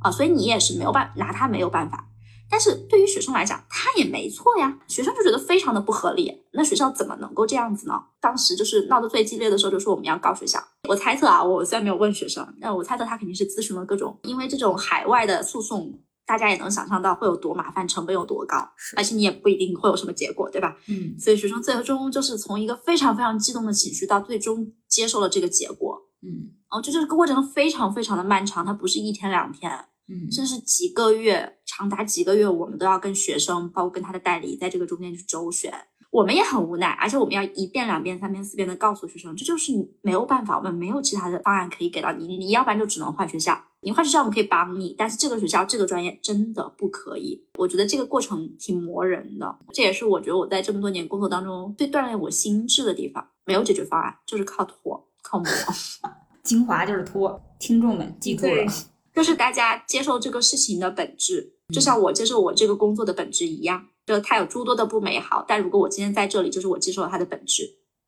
啊，所以你也是没有办拿他没有办法。但是对于学生来讲，他也没错呀，学生就觉得非常的不合理。那学校怎么能够这样子呢？当时就是闹得最激烈的时候，就说我们要告学校。我猜测啊，我虽然没有问学生，那我猜测他肯定是咨询了各种，因为这种海外的诉讼。大家也能想象到会有多麻烦，成本有多高，而且你也不一定会有什么结果，对吧？嗯，所以学生最终就是从一个非常非常激动的情绪到最终接受了这个结果，嗯，然后就这个过程非常非常的漫长，它不是一天两天，嗯，甚至几个月，长达几个月，我们都要跟学生，包括跟他的代理，在这个中间去周旋。我们也很无奈，而且我们要一遍、两遍、三遍、四遍的告诉学生，这就是没有办法，我们没有其他的方案可以给到你，你要不然就只能换学校。你换学校我们可以帮你，但是这个学校这个专业真的不可以。我觉得这个过程挺磨人的，这也是我觉得我在这么多年工作当中最锻炼我心智的地方。没有解决方案，就是靠拖，靠磨。精华就是拖，听众们记住了，就是大家接受这个事情的本质，就像我接受我这个工作的本质一样。就它有诸多的不美好，但如果我今天在这里，就是我接受了它的本质，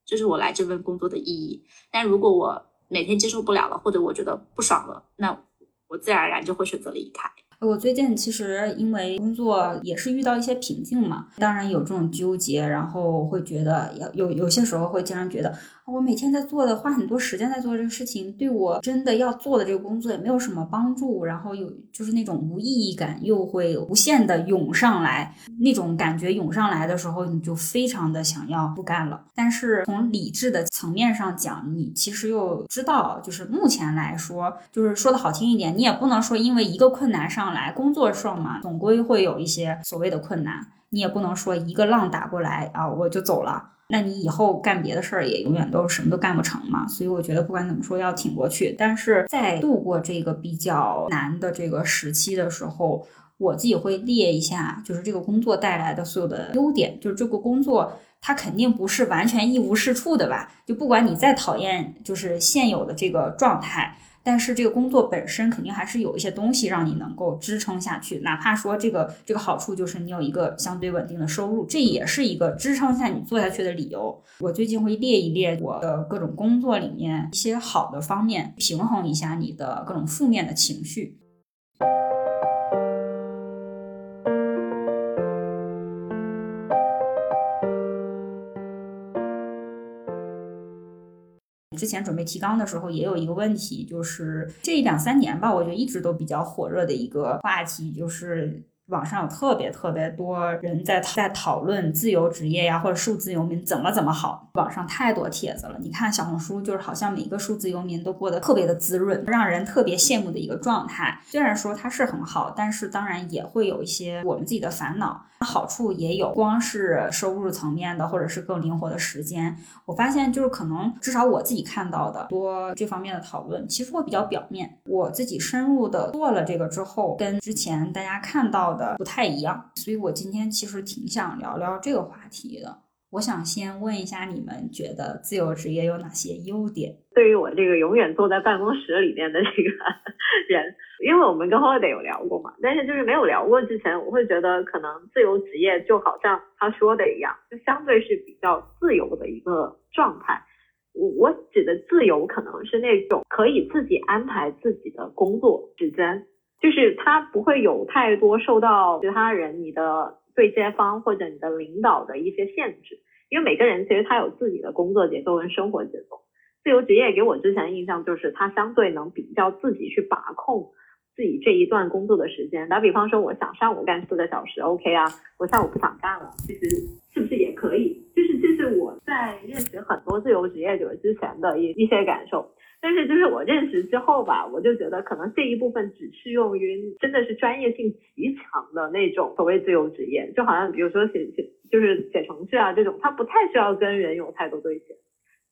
这是我来这份工作的意义。但如果我哪天接受不了了，或者我觉得不爽了，那我自然而然就会选择离开。我最近其实因为工作也是遇到一些瓶颈嘛，当然有这种纠结，然后会觉得有有有些时候会经常觉得。我每天在做的，花很多时间在做这个事情，对我真的要做的这个工作也没有什么帮助。然后有就是那种无意义感又会无限的涌上来，那种感觉涌上来的时候，你就非常的想要不干了。但是从理智的层面上讲，你其实又知道，就是目前来说，就是说的好听一点，你也不能说因为一个困难上来，工作上嘛，总归会有一些所谓的困难，你也不能说一个浪打过来啊，我就走了。那你以后干别的事儿也永远都什么都干不成嘛，所以我觉得不管怎么说要挺过去。但是在度过这个比较难的这个时期的时候，我自己会列一下，就是这个工作带来的所有的优点，就是这个工作它肯定不是完全一无是处的吧？就不管你再讨厌，就是现有的这个状态。但是这个工作本身肯定还是有一些东西让你能够支撑下去，哪怕说这个这个好处就是你有一个相对稳定的收入，这也是一个支撑下你做下去的理由。我最近会列一列我的各种工作里面一些好的方面，平衡一下你的各种负面的情绪。之前准备提纲的时候，也有一个问题，就是这两三年吧，我觉得一直都比较火热的一个话题，就是网上有特别特别多人在在讨论自由职业呀，或者数字游民怎么怎么好。网上太多帖子了，你看小红书，就是好像每个数字游民都过得特别的滋润，让人特别羡慕的一个状态。虽然说它是很好，但是当然也会有一些我们自己的烦恼。好处也有，光是收入层面的，或者是更灵活的时间。我发现就是可能至少我自己看到的多这方面的讨论，其实会比较表面。我自己深入的做了这个之后，跟之前大家看到的不太一样。所以我今天其实挺想聊聊这个话题的。我想先问一下你们，觉得自由职业有哪些优点？对于我这个永远坐在办公室里面的这个 人，因为我们跟 Holiday 有聊过嘛，但是就是没有聊过之前，我会觉得可能自由职业就好像他说的一样，就相对是比较自由的一个状态。我我指的自由可能是那种可以自己安排自己的工作时间，就是他不会有太多受到其他人你的。对接方或者你的领导的一些限制，因为每个人其实他有自己的工作节奏跟生活节奏。自由职业给我之前印象就是他相对能比较自己去把控自己这一段工作的时间。打比方说，我想上午干四个小时，OK 啊，我下午不想干了，其实是不是也可以？就是这是我在认识很多自由职业者之前的一一些感受。但是就是我认识之后吧，我就觉得可能这一部分只适用于真的是专业性极强的那种所谓自由职业，就好像比如说写写就是写程序啊这种，它不太需要跟人有太多对接。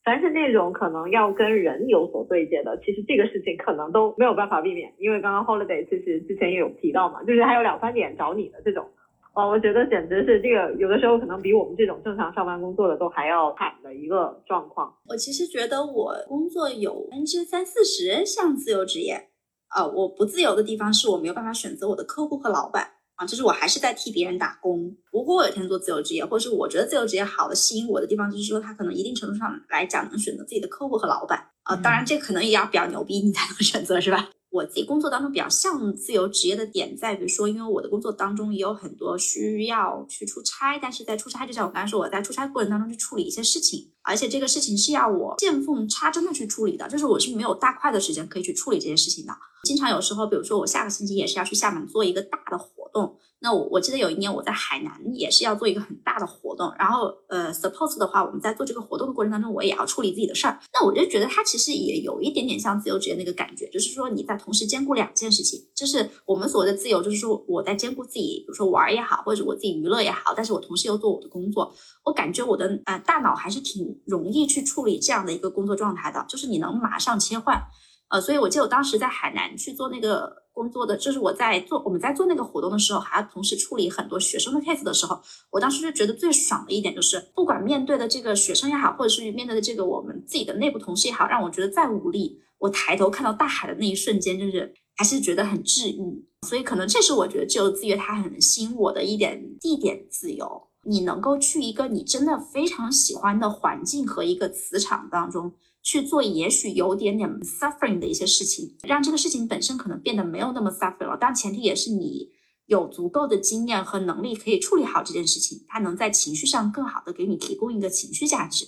凡是那种可能要跟人有所对接的，其实这个事情可能都没有办法避免，因为刚刚 Holiday 其实之前也有提到嘛，就是还有两三点找你的这种。哦，我觉得简直是这个，有的时候可能比我们这种正常上班工作的都还要惨的一个状况。我其实觉得我工作有百分之三四十像自由职业，呃，我不自由的地方是我没有办法选择我的客户和老板。啊，就是我还是在替别人打工。如果我有一天做自由职业，或者是我觉得自由职业好的吸引我的地方，就是说他可能一定程度上来讲能选择自己的客户和老板啊。当然，这可能也要比较牛逼，你才能选择，是吧？我自己工作当中比较像自由职业的点在，比如说，因为我的工作当中也有很多需要去出差，但是在出差就像我刚才说，我在出差过程当中去处理一些事情，而且这个事情是要我见缝插针的去处理的，就是我是没有大块的时间可以去处理这些事情的。经常有时候，比如说我下个星期也是要去厦门做一个大的活动。那我我记得有一年我在海南也是要做一个很大的活动，然后呃，suppose 的话，我们在做这个活动的过程当中，我也要处理自己的事儿。那我就觉得它其实也有一点点像自由职业那个感觉，就是说你在同时兼顾两件事情，就是我们所谓的自由，就是说我在兼顾自己，比如说玩也好，或者我自己娱乐也好，但是我同时又做我的工作。我感觉我的呃大脑还是挺容易去处理这样的一个工作状态的，就是你能马上切换。呃，所以我记得我当时在海南去做那个。工作的就是我在做我们在做那个活动的时候，还要同时处理很多学生的 case 的时候，我当时就觉得最爽的一点就是，不管面对的这个学生也好，或者是面对的这个我们自己的内部同事也好，让我觉得再无力，我抬头看到大海的那一瞬间，就是还是觉得很治愈。所以可能这是我觉得自由自约它很吸引我的一点地点自由，你能够去一个你真的非常喜欢的环境和一个磁场当中。去做也许有点点 suffering 的一些事情，让这个事情本身可能变得没有那么 suffering 了。但前提也是你有足够的经验和能力可以处理好这件事情，它能在情绪上更好的给你提供一个情绪价值。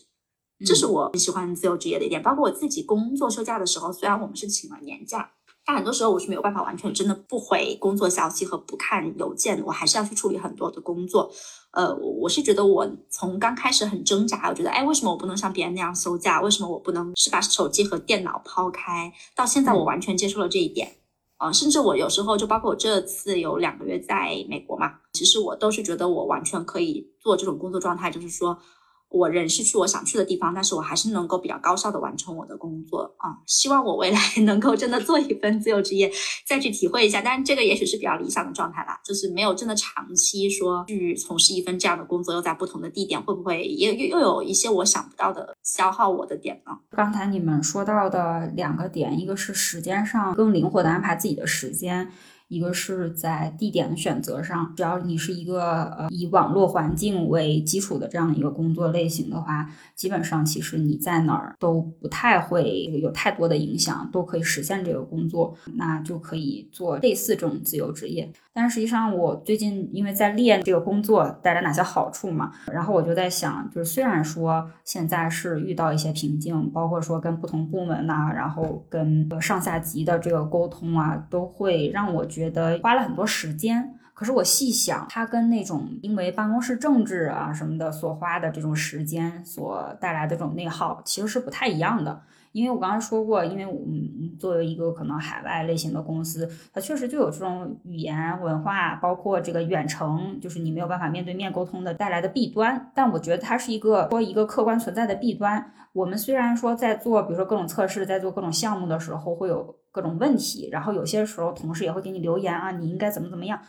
这是我很喜欢自由职业的一点。包括我自己工作休假的时候，虽然我们是请了年假。但很多时候我是没有办法完全真的不回工作消息和不看邮件，我还是要去处理很多的工作。呃，我是觉得我从刚开始很挣扎，我觉得哎，为什么我不能像别人那样休假？为什么我不能是把手机和电脑抛开？到现在我完全接受了这一点。啊，甚至我有时候就包括我这次有两个月在美国嘛，其实我都是觉得我完全可以做这种工作状态，就是说。我人是去我想去的地方，但是我还是能够比较高效的完成我的工作啊！希望我未来 能够真的做一份自由职业，再去体会一下。但是这个也许是比较理想的状态啦，就是没有真的长期说去从事一份这样的工作，又在不同的地点，会不会也又又有一些我想不到的消耗我的点呢？刚才你们说到的两个点，一个是时间上更灵活的安排自己的时间。一个是在地点的选择上，只要你是一个呃以网络环境为基础的这样一个工作类型的话，基本上其实你在哪儿都不太会有太多的影响，都可以实现这个工作，那就可以做类似这种自由职业。但实际上，我最近因为在练这个工作带来哪些好处嘛，然后我就在想，就是虽然说现在是遇到一些瓶颈，包括说跟不同部门呐，然后跟上下级的这个沟通啊，都会让我觉得花了很多时间。可是我细想，它跟那种因为办公室政治啊什么的所花的这种时间所带来的这种内耗，其实是不太一样的。因为我刚刚说过，因为我们作为一个可能海外类型的公司，它确实就有这种语言文化，包括这个远程，就是你没有办法面对面沟通的带来的弊端。但我觉得它是一个说一个客观存在的弊端。我们虽然说在做，比如说各种测试，在做各种项目的时候会有各种问题，然后有些时候同事也会给你留言啊，你应该怎么怎么样。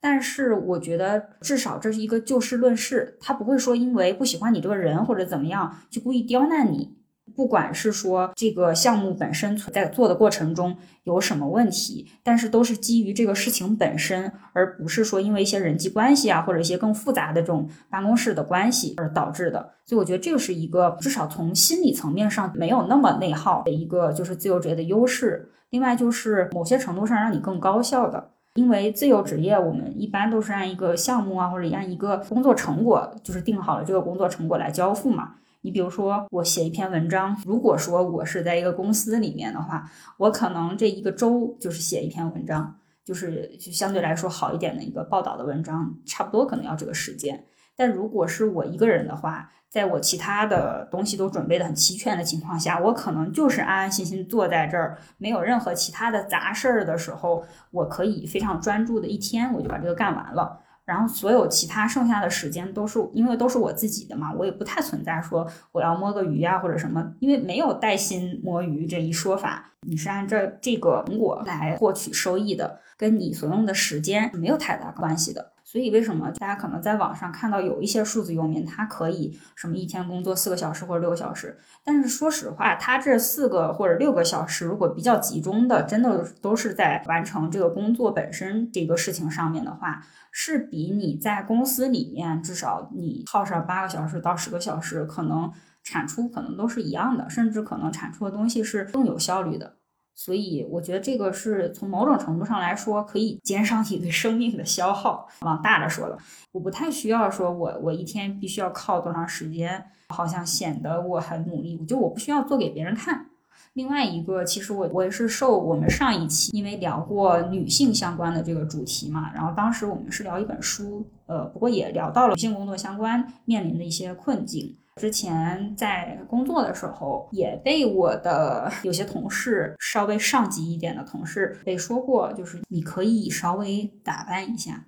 但是我觉得至少这是一个就事论事，他不会说因为不喜欢你这个人或者怎么样就故意刁难你。不管是说这个项目本身存在做的过程中有什么问题，但是都是基于这个事情本身，而不是说因为一些人际关系啊，或者一些更复杂的这种办公室的关系而导致的。所以我觉得这个是一个至少从心理层面上没有那么内耗的一个就是自由职业的优势。另外就是某些程度上让你更高效的，因为自由职业我们一般都是按一个项目啊，或者按一个工作成果，就是定好了这个工作成果来交付嘛。你比如说，我写一篇文章，如果说我是在一个公司里面的话，我可能这一个周就是写一篇文章，就是就相对来说好一点的一个报道的文章，差不多可能要这个时间。但如果是我一个人的话，在我其他的东西都准备的很齐全的情况下，我可能就是安安心心坐在这儿，没有任何其他的杂事儿的时候，我可以非常专注的一天，我就把这个干完了。然后所有其他剩下的时间都是因为都是我自己的嘛，我也不太存在说我要摸个鱼啊或者什么，因为没有带薪摸鱼这一说法，你是按照这个成果来获取收益的。跟你所用的时间没有太大关系的。所以为什么大家可能在网上看到有一些数字游民，他可以什么一天工作四个小时或者六个小时？但是说实话，他这四个或者六个小时如果比较集中的，真的都是在完成这个工作本身这个事情上面的话，是比你在公司里面至少你耗上八个小时到十个小时，可能产出可能都是一样的，甚至可能产出的东西是更有效率的。所以我觉得这个是从某种程度上来说，可以减少你对生命的消耗。往大了说了，我不太需要说我我一天必须要靠多长时间，好像显得我很努力。我就我不需要做给别人看。另外一个，其实我我也是受我们上一期因为聊过女性相关的这个主题嘛，然后当时我们是聊一本书，呃，不过也聊到了女性工作相关面临的一些困境。之前在工作的时候，也被我的有些同事，稍微上级一点的同事被说过，就是你可以稍微打扮一下，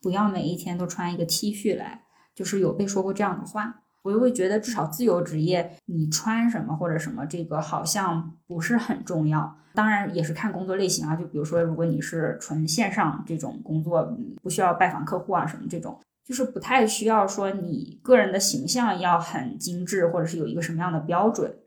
不要每一天都穿一个 T 恤来，就是有被说过这样的话。我就会觉得，至少自由职业，你穿什么或者什么，这个好像不是很重要。当然也是看工作类型啊，就比如说，如果你是纯线上这种工作，不需要拜访客户啊什么这种。就是不太需要说你个人的形象要很精致，或者是有一个什么样的标准。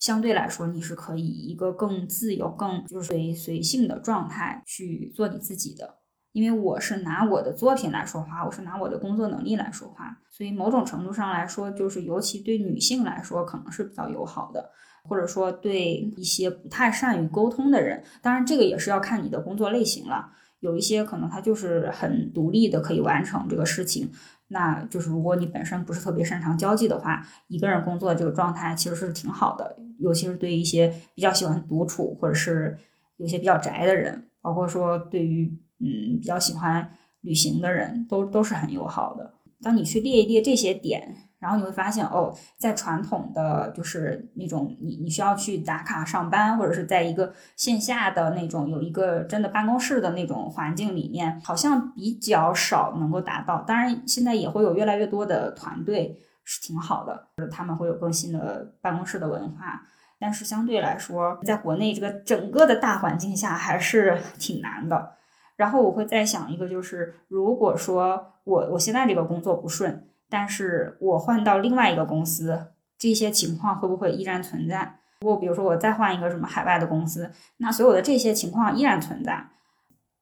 相对来说，你是可以一个更自由、更就是随随性的状态去做你自己的。因为我是拿我的作品来说话，我是拿我的工作能力来说话，所以某种程度上来说，就是尤其对女性来说，可能是比较友好的，或者说对一些不太善于沟通的人，当然这个也是要看你的工作类型了。有一些可能他就是很独立的，可以完成这个事情。那就是如果你本身不是特别擅长交际的话，一个人工作这个状态其实是挺好的。尤其是对于一些比较喜欢独处，或者是有些比较宅的人，包括说对于嗯比较喜欢旅行的人，都都是很友好的。当你去列一列这些点。然后你会发现，哦，在传统的就是那种你你需要去打卡上班，或者是在一个线下的那种有一个真的办公室的那种环境里面，好像比较少能够达到。当然，现在也会有越来越多的团队是挺好的，他们会有更新的办公室的文化。但是相对来说，在国内这个整个的大环境下，还是 挺难的。然后我会再想一个，就是如果说我我现在这个工作不顺。但是我换到另外一个公司，这些情况会不会依然存在？如果比如说我再换一个什么海外的公司，那所有的这些情况依然存在。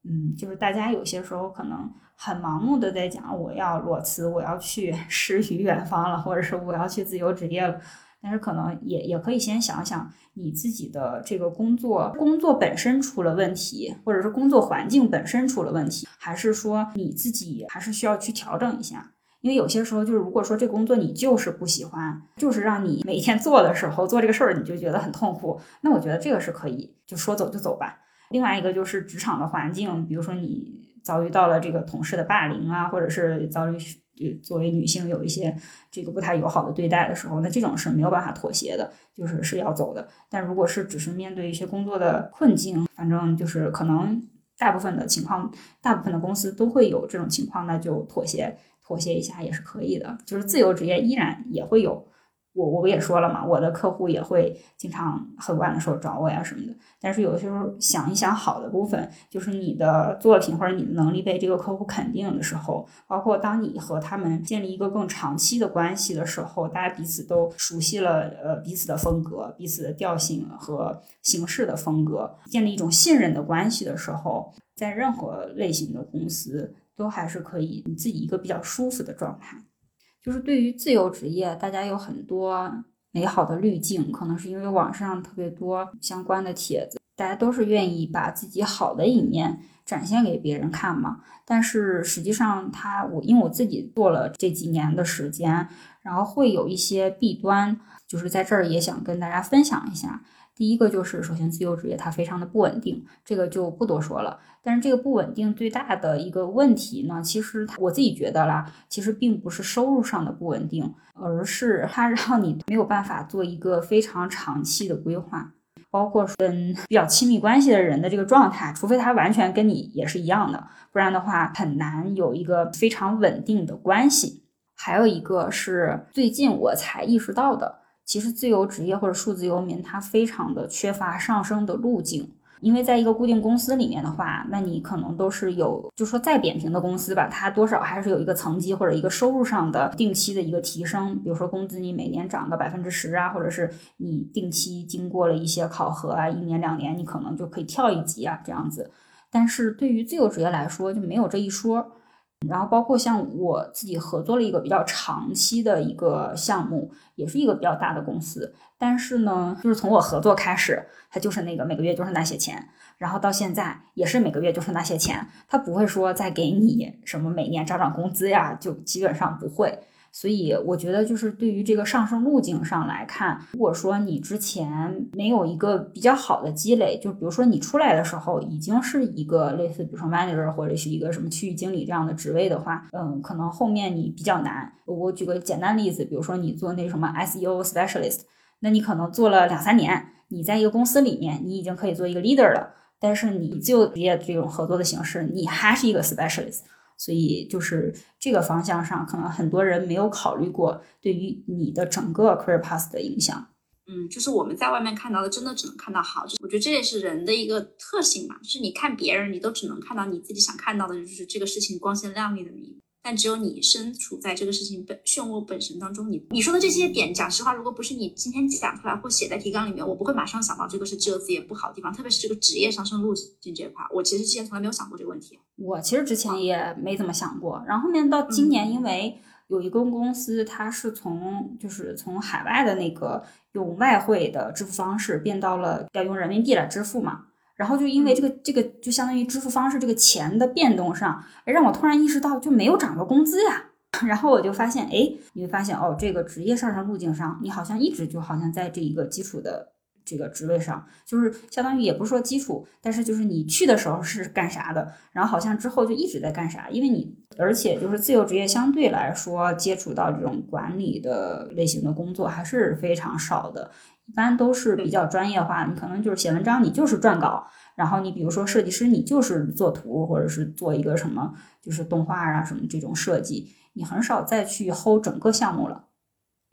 嗯，就是大家有些时候可能很盲目的在讲我要裸辞，我要去 诗与远方了，或者是我要去自由职业了。但是可能也也可以先想想你自己的这个工作，工作本身出了问题，或者是工作环境本身出了问题，还是说你自己还是需要去调整一下。因为有些时候，就是如果说这工作你就是不喜欢，就是让你每天做的时候做这个事儿，你就觉得很痛苦，那我觉得这个是可以就说走就走吧。另外一个就是职场的环境，比如说你遭遇到了这个同事的霸凌啊，或者是遭遇作为女性有一些这个不太友好的对待的时候，那这种是没有办法妥协的，就是是要走的。但如果是只是面对一些工作的困境，反正就是可能大部分的情况，大部分的公司都会有这种情况，那就妥协。妥协一下也是可以的，就是自由职业依然也会有，我我不也说了嘛，我的客户也会经常很晚的时候找我呀什么的。但是有的时候想一想好的部分，就是你的作品或者你的能力被这个客户肯定的时候，包括当你和他们建立一个更长期的关系的时候，大家彼此都熟悉了，呃，彼此的风格、彼此的调性和形式的风格，建立一种信任的关系的时候，在任何类型的公司。都还是可以，你自己一个比较舒服的状态。就是对于自由职业，大家有很多美好的滤镜，可能是因为网上特别多相关的帖子，大家都是愿意把自己好的一面展现给别人看嘛。但是实际上，他我因为我自己做了这几年的时间，然后会有一些弊端，就是在这儿也想跟大家分享一下。第一个就是，首先自由职业它非常的不稳定，这个就不多说了。但是这个不稳定最大的一个问题呢，其实我自己觉得啦，其实并不是收入上的不稳定，而是它让你没有办法做一个非常长期的规划，包括跟比较亲密关系的人的这个状态，除非他完全跟你也是一样的，不然的话很难有一个非常稳定的关系。还有一个是最近我才意识到的。其实自由职业或者数字游民，他非常的缺乏上升的路径。因为在一个固定公司里面的话，那你可能都是有，就说再扁平的公司吧，它多少还是有一个层级或者一个收入上的定期的一个提升。比如说工资你每年涨个百分之十啊，或者是你定期经过了一些考核啊，一年两年你可能就可以跳一级啊，这样子。但是对于自由职业来说就没有这一说。然后包括像我自己合作了一个比较长期的一个项目，也是一个比较大的公司。但是呢，就是从我合作开始，他就是那个每个月就是那些钱，然后到现在也是每个月就是那些钱，他不会说再给你什么每年涨涨工资呀，就基本上不会。所以我觉得，就是对于这个上升路径上来看，如果说你之前没有一个比较好的积累，就比如说你出来的时候已经是一个类似，比如说 manager 或者是一个什么区域经理这样的职位的话，嗯，可能后面你比较难。我举个简单例子，比如说你做那什么 SEO specialist，那你可能做了两三年，你在一个公司里面，你已经可以做一个 leader 了，但是你自由职业这种合作的形式，你还是一个 specialist。所以就是这个方向上，可能很多人没有考虑过对于你的整个 career path 的影响。嗯，就是我们在外面看到的，真的只能看到好。我觉得这也是人的一个特性嘛，就是你看别人，你都只能看到你自己想看到的，就是这个事情光鲜亮丽的一面。但只有你身处在这个事情本漩涡本身当中，你你说的这些点，讲实话，如果不是你今天讲出来或写在提纲里面，我不会马上想到这个是只有自己不好的地方，特别是这个职业上升路径这块，我其实之前从来没有想过这个问题。我其实之前也没怎么想过，然后后面到今年，因为有一个公司，它是从就是从海外的那个用外汇的支付方式变到了要用人民币来支付嘛。然后就因为这个这个就相当于支付方式这个钱的变动上，哎，让我突然意识到就没有涨过工资呀。然后我就发现，哎，你会发现哦，这个职业上升路径上，你好像一直就好像在这一个基础的这个职位上，就是相当于也不是说基础，但是就是你去的时候是干啥的，然后好像之后就一直在干啥，因为你而且就是自由职业相对来说接触到这种管理的类型的工作还是非常少的。一般都是比较专业化，你可能就是写文章，你就是撰稿，然后你比如说设计师，你就是做图或者是做一个什么就是动画啊什么这种设计，你很少再去 hold 整个项目了。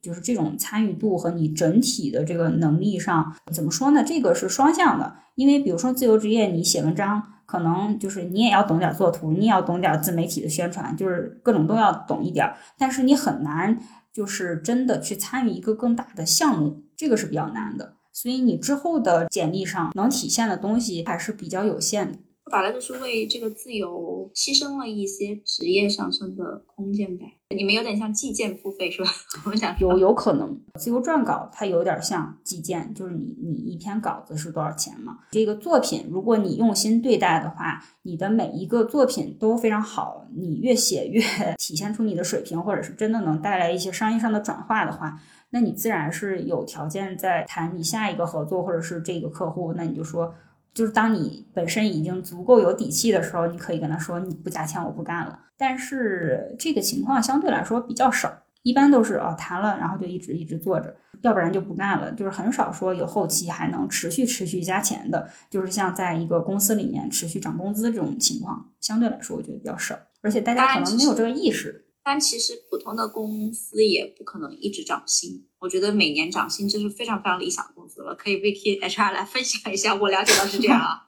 就是这种参与度和你整体的这个能力上，怎么说呢？这个是双向的，因为比如说自由职业，你写文章可能就是你也要懂点做图，你也要懂点自媒体的宣传，就是各种都要懂一点，但是你很难就是真的去参与一个更大的项目。这个是比较难的，所以你之后的简历上能体现的东西还是比较有限的。说白了就是为这个自由牺牲了一些职业上升的空间呗。你们有点像计件付费是吧？我想有有可能自由撰稿它有点像计件，就是你你一篇稿子是多少钱嘛？这个作品如果你用心对待的话，你的每一个作品都非常好，你越写越 体现出你的水平，或者是真的能带来一些商业上的转化的话。那你自然是有条件在谈你下一个合作，或者是这个客户，那你就说，就是当你本身已经足够有底气的时候，你可以跟他说，你不加钱我不干了。但是这个情况相对来说比较少，一般都是哦谈了，然后就一直一直做着，要不然就不干了，就是很少说有后期还能持续持续加钱的，就是像在一个公司里面持续涨工资这种情况，相对来说我觉得比较少，而且大家可能没有这个意识。但其实普通的公司也不可能一直涨薪，我觉得每年涨薪这是非常非常理想的工资了。可以 Vicky HR 来分享一下，我了解到是这样啊，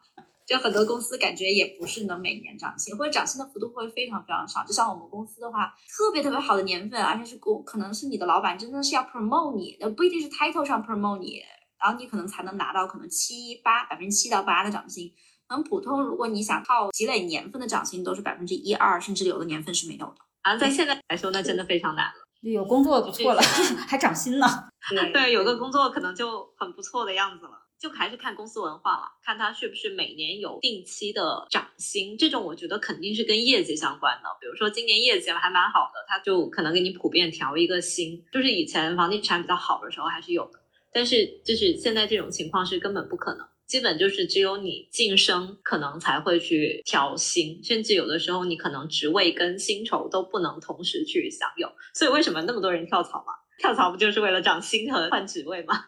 就很多公司感觉也不是能每年涨薪，或者涨薪的幅度会非常非常少。就像我们公司的话，特别特别好的年份，而且是公，可能是你的老板真的是要 promote 你，那不一定是 title 上 promote 你，然后你可能才能拿到可能七八百分之七到八的涨薪。很普通，如果你想靠积累年份的涨薪，都是百分之一二，甚至有的年份是没有的。啊，在现在来说，那真的非常难了。有工作不错了，还涨薪呢。对，有个工作可能就很不错的样子了。就还是看公司文化了，看他是不是每年有定期的涨薪。这种我觉得肯定是跟业绩相关的。比如说今年业绩还蛮好的，他就可能给你普遍调一个薪。就是以前房地产比较好的时候还是有的，但是就是现在这种情况是根本不可能。基本就是只有你晋升，可能才会去调薪，甚至有的时候你可能职位跟薪酬都不能同时去享有。所以为什么那么多人跳槽嘛？跳槽不就是为了涨薪和换职位吗？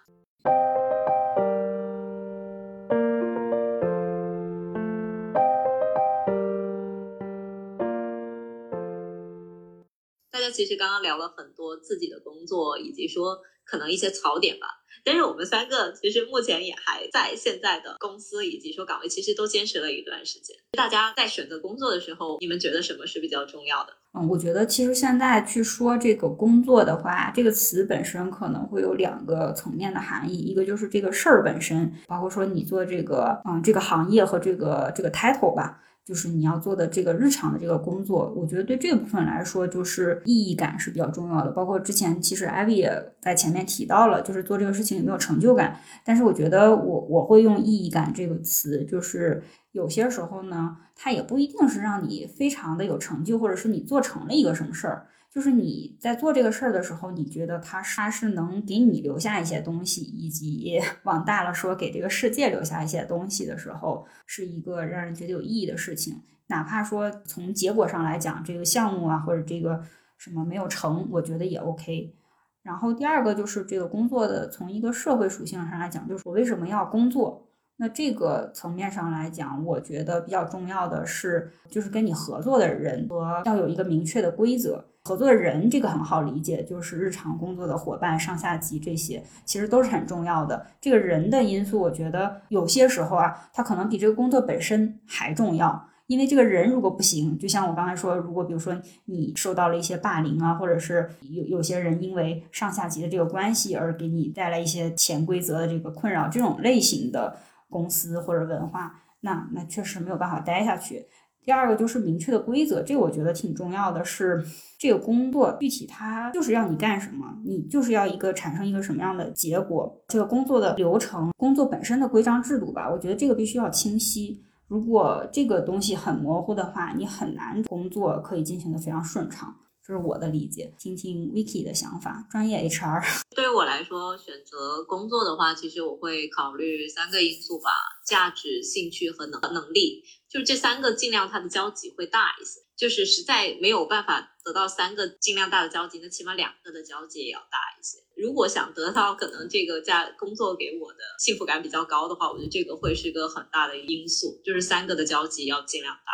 大家其实刚刚聊了很多自己的工作，以及说。可能一些槽点吧。但是我们三个其实目前也还在现在的公司以及说岗位，其实都坚持了一段时间。大家在选择工作的时候，你们觉得什么是比较重要的？嗯，我觉得其实现在去说这个工作的话，这个词本身可能会有两个层面的含义，一个就是这个事儿本身，包括说你做这个嗯这个行业和这个这个 title 吧。就是你要做的这个日常的这个工作，我觉得对这部分来说，就是意义感是比较重要的。包括之前其实艾薇也在前面提到了，就是做这个事情有没有成就感。但是我觉得我我会用意义感这个词，就是有些时候呢，它也不一定是让你非常的有成就，或者是你做成了一个什么事儿。就是你在做这个事儿的时候，你觉得它它是能给你留下一些东西，以及 往大了说给这个世界留下一些东西的时候，是一个让人觉得有意义的事情。哪怕说从结果上来讲，这个项目啊或者这个什么没有成，我觉得也 OK。然后第二个就是这个工作的从一个社会属性上来讲，就是我为什么要工作？那这个层面上来讲，我觉得比较重要的是，就是跟你合作的人和要有一个明确的规则。合作的人这个很好理解，就是日常工作的伙伴、上下级这些，其实都是很重要的。这个人的因素，我觉得有些时候啊，他可能比这个工作本身还重要。因为这个人如果不行，就像我刚才说，如果比如说你受到了一些霸凌啊，或者是有有些人因为上下级的这个关系而给你带来一些潜规则的这个困扰，这种类型的。公司或者文化，那那确实没有办法待下去。第二个就是明确的规则，这个我觉得挺重要的。是这个工作具体它就是要你干什么，你就是要一个产生一个什么样的结果。这个工作的流程，工作本身的规章制度吧，我觉得这个必须要清晰。如果这个东西很模糊的话，你很难工作可以进行的非常顺畅。这是我的理解，听听 Vicky 的想法。专业 HR 对于我来说，选择工作的话，其实我会考虑三个因素吧：价值、兴趣和能能力。就是这三个尽量它的交集会大一些。就是实在没有办法得到三个尽量大的交集，那起码两个的交集也要大一些。如果想得到可能这个价工作给我的幸福感比较高的话，我觉得这个会是一个很大的因素。就是三个的交集要尽量大。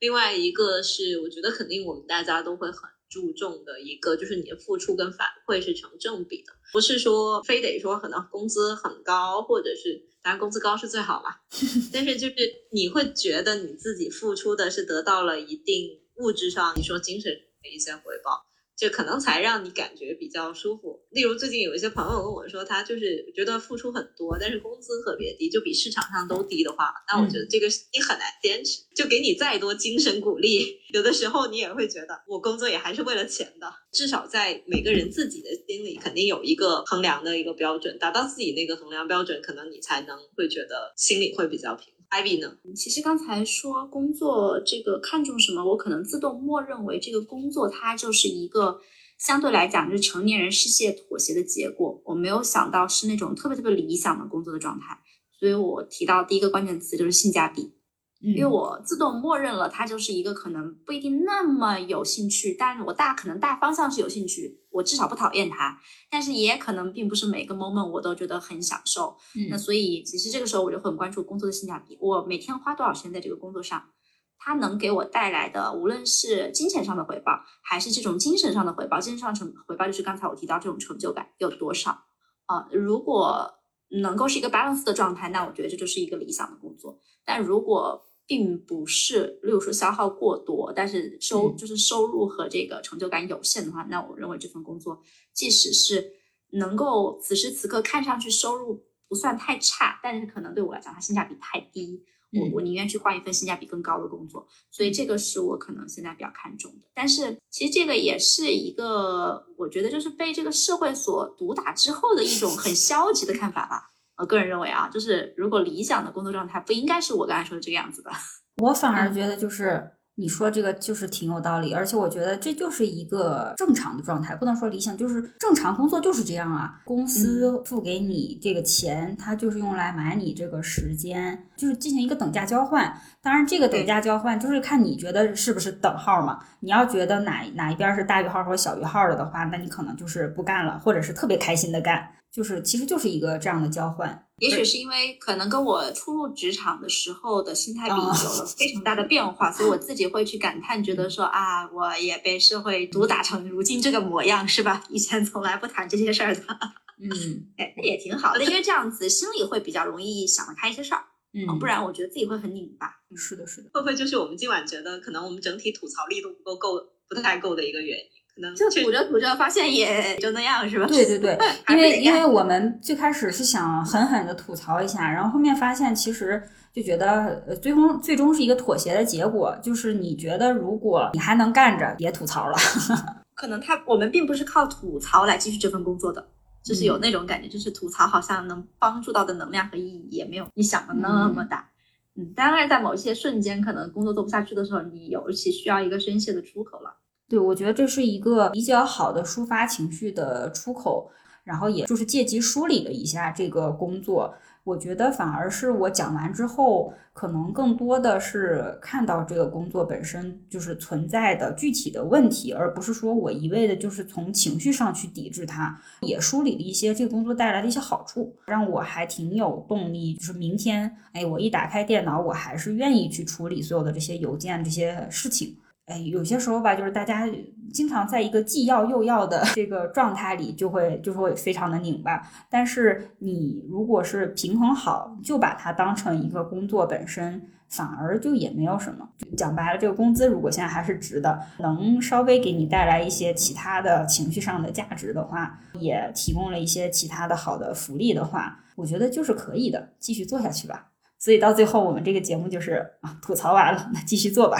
另外一个是，我觉得肯定我们大家都会很。注重的一个就是你的付出跟反馈是成正比的，不是说非得说可能工资很高，或者是当然工资高是最好嘛，但是就是你会觉得你自己付出的是得到了一定物质上，你说精神的一些回报。就可能才让你感觉比较舒服。例如最近有一些朋友跟我说，他就是觉得付出很多，但是工资特别低，就比市场上都低的话，那我觉得这个你很难坚持。就给你再多精神鼓励，有的时候你也会觉得，我工作也还是为了钱的。至少在每个人自己的心里，肯定有一个衡量的一个标准，达到自己那个衡量标准，可能你才能会觉得心里会比较平。Ivy 呢？其实刚才说工作这个看重什么，我可能自动默认为这个工作它就是一个相对来讲就是成年人世界妥协的结果。我没有想到是那种特别特别理想的工作的状态，所以我提到第一个关键词就是性价比。因为我自动默认了，它就是一个可能不一定那么有兴趣，但是我大可能大方向是有兴趣，我至少不讨厌它，但是也可能并不是每个 moment 我都觉得很享受。那所以其实这个时候我就很关注工作的性价比，我每天花多少时间在这个工作上，它能给我带来的无论是金钱上的回报，还是这种精神上的回报，精神上成回报就是刚才我提到这种成就感有多少啊？如果能够是一个 balance 的状态，那我觉得这就是一个理想的工作。但如果并不是，例如说消耗过多，但是收就是收入和这个成就感有限的话，那我认为这份工作即使是能够此时此刻看上去收入不算太差，但是可能对我来讲它性价比太低，我我宁愿去换一份性价比更高的工作，所以这个是我可能现在比较看重的。但是其实这个也是一个我觉得就是被这个社会所毒打之后的一种很消极的看法吧。我个人认为啊，就是如果理想的工作状态不应该是我刚才说的这个样子的。我反而觉得就是你说这个就是挺有道理，而且我觉得这就是一个正常的状态，不能说理想，就是正常工作就是这样啊。公司付给你这个钱，它就是用来买你这个时间，就是进行一个等价交换。当然，这个等价交换就是看你觉得是不是等号嘛。你要觉得哪哪一边是大于号或者小于号了的话，那你可能就是不干了，或者是特别开心的干。就是，其实就是一个这样的交换。也许是因为可能跟我初入职场的时候的心态比有了非常大的变化，所以我自己会去感叹，觉得说啊，我也被社会毒打成如今这个模样，是吧？以前从来不谈这些事儿的。嗯 哎，那也挺好的，因为这样子心里会比较容易想得开一些事儿，嗯，不然我觉得自己会很拧巴。嗯是的，是的，会不会就是我们今晚觉得可能我们整体吐槽力度不够够，不太够的一个原因？可能就确吐着吐着，发现也 就那样，是吧？对对对，因为因为我们最开始是想狠狠的吐槽一下，然后后面发现其实就觉得呃最终最终是一个妥协的结果，就是你觉得如果你还能干着，别吐槽了。可能他我们并不是靠吐槽来继续这份工作的，就是有那种感觉，就是吐槽好像能帮助到的能量和意义也没有你想的那么大。嗯，当然在某一些瞬间，可能工作做不下去的时候，你尤其需要一个宣泄的出口了。对，我觉得这是一个比较好的抒发情绪的出口，然后也就是借机梳理了一下这个工作。我觉得反而是我讲完之后，可能更多的是看到这个工作本身就是存在的具体的问题，而不是说我一味的就是从情绪上去抵制它。也梳理了一些这个工作带来的一些好处，让我还挺有动力。就是明天，哎，我一打开电脑，我还是愿意去处理所有的这些邮件这些事情。哎，有些时候吧，就是大家经常在一个既要又要的 这个状态里，就会就会非常的拧巴。但是你如果是平衡好，就把它当成一个工作本身，反而就也没有什么。讲白了，这个工资如果现在还是值的，能稍微给你带来一些其他的情绪上的价值的话，也提供了一些其他的好的福利的话，我觉得就是可以的，继续做下去吧。所以到最后，我们这个节目就是啊，吐槽完了，那继续做吧。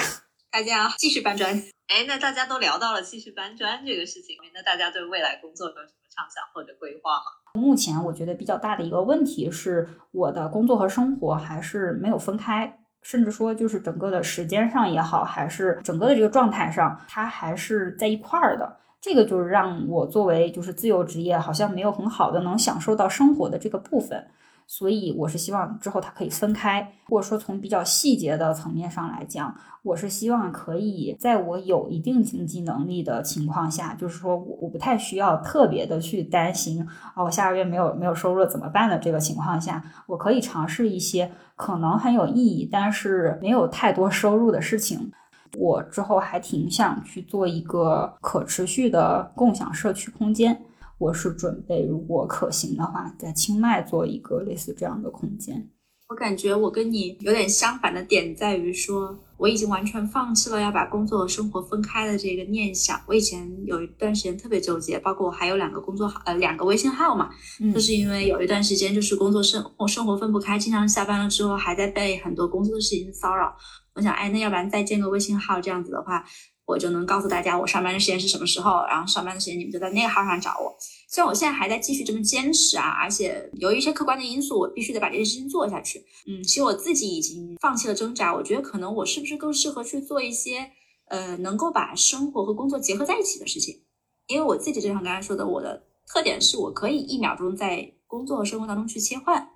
大家继续搬砖。哎，那大家都聊到了继续搬砖这个事情，那大家对未来工作有什么畅想或者规划吗？目前我觉得比较大的一个问题是，我的工作和生活还是没有分开，甚至说就是整个的时间上也好，还是整个的这个状态上，它还是在一块儿的。这个就是让我作为就是自由职业，好像没有很好的能享受到生活的这个部分。所以我是希望之后它可以分开，或者说从比较细节的层面上来讲，我是希望可以在我有一定经济能力的情况下，就是说我我不太需要特别的去担心啊，我下个月没有没有收入怎么办的这个情况下，我可以尝试一些可能很有意义，但是没有太多收入的事情。我之后还挺想去做一个可持续的共享社区空间。我是准备，如果可行的话，在清迈做一个类似这样的空间。我感觉我跟你有点相反的点在于说，我已经完全放弃了要把工作和生活分开的这个念想。我以前有一段时间特别纠结，包括我还有两个工作号，呃，两个微信号嘛，嗯就是因为有一段时间就是工作生活生活分不开，经常下班了之后还在被很多工作的事情骚扰。我想，哎，那要不然再建个微信号，这样子的话，我就能告诉大家我上班的时间是什么时候，然后上班的时间你们就在那个号上找我。虽然我现在还在继续这么坚持啊，而且由于一些客观的因素，我必须得把这件事情做下去。嗯，其实我自己已经放弃了挣扎，我觉得可能我是不是更适合去做一些呃能够把生活和工作结合在一起的事情？因为我自己就像刚才说的，我的特点是我可以一秒钟在工作和生活当中去切换。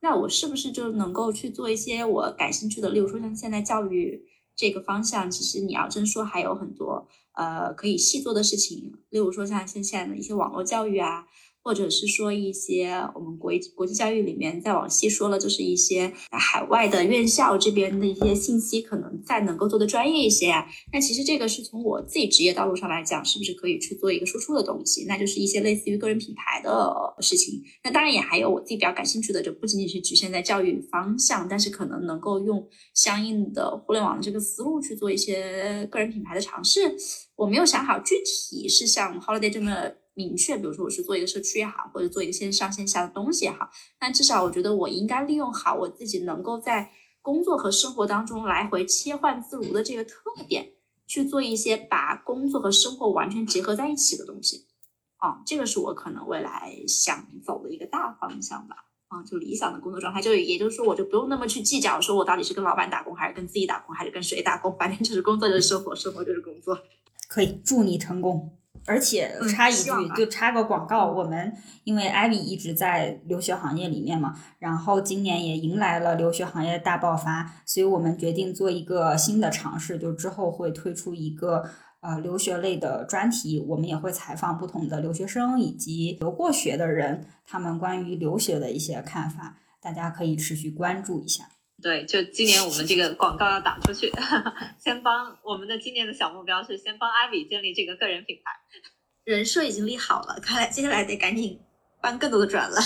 那我是不是就能够去做一些我感兴趣的，例如说像现在教育这个方向，其实你要真说还有很多呃可以细做的事情，例如说像现现在的一些网络教育啊，或者是说一些我们国国际教育里面再往细说了，就是一些海外的院校这边的一些信息，可能再能够做的专业一些。那其实这个是从我自己职业道路上来讲，是不是可以去做一个输出的东西？那就是一些类似于个人品牌的事情。那当然也还有我自己比较感兴趣的，就不仅仅是局限在教育方向，但是可能能够用相应的互联网的这个思路去做一些个人品牌的尝试。我没有想好具体是像 Holiday 这么明确，比如说我是做一个社区也好，或者做一个线上线下的东西也好，但至少我觉得我应该利用好我自己能够在工作和生活当中来回切换自如的这个特点，去做一些把工作和生活完全结合在一起的东西。啊，这个是我可能未来想走的一个大方向吧。啊，就理想的工作状态，就也就是说，我就不用那么去计较，说我到底是跟老板打工，还是跟自己打工，还是跟谁打工，反正就是工作就是生活，生活就是工作。可以，祝你成功。而且嗯插一句就插个广告，我们因为艾米一直在留学行业里面嘛，然后今年也迎来了留学行业大爆发，所以我们决定做一个新的尝试，就之后会推出一个呃留学类的专题，我们也会采访不同的留学生以及留过学的人，他们关于留学的一些看法，大家可以持续关注一下。对，就今年我们这个广告要打出去，先帮我们的今年的小目标是先帮阿比建立这个个人品牌。人设已经立好了，看来接下来得赶紧搬更多的砖了。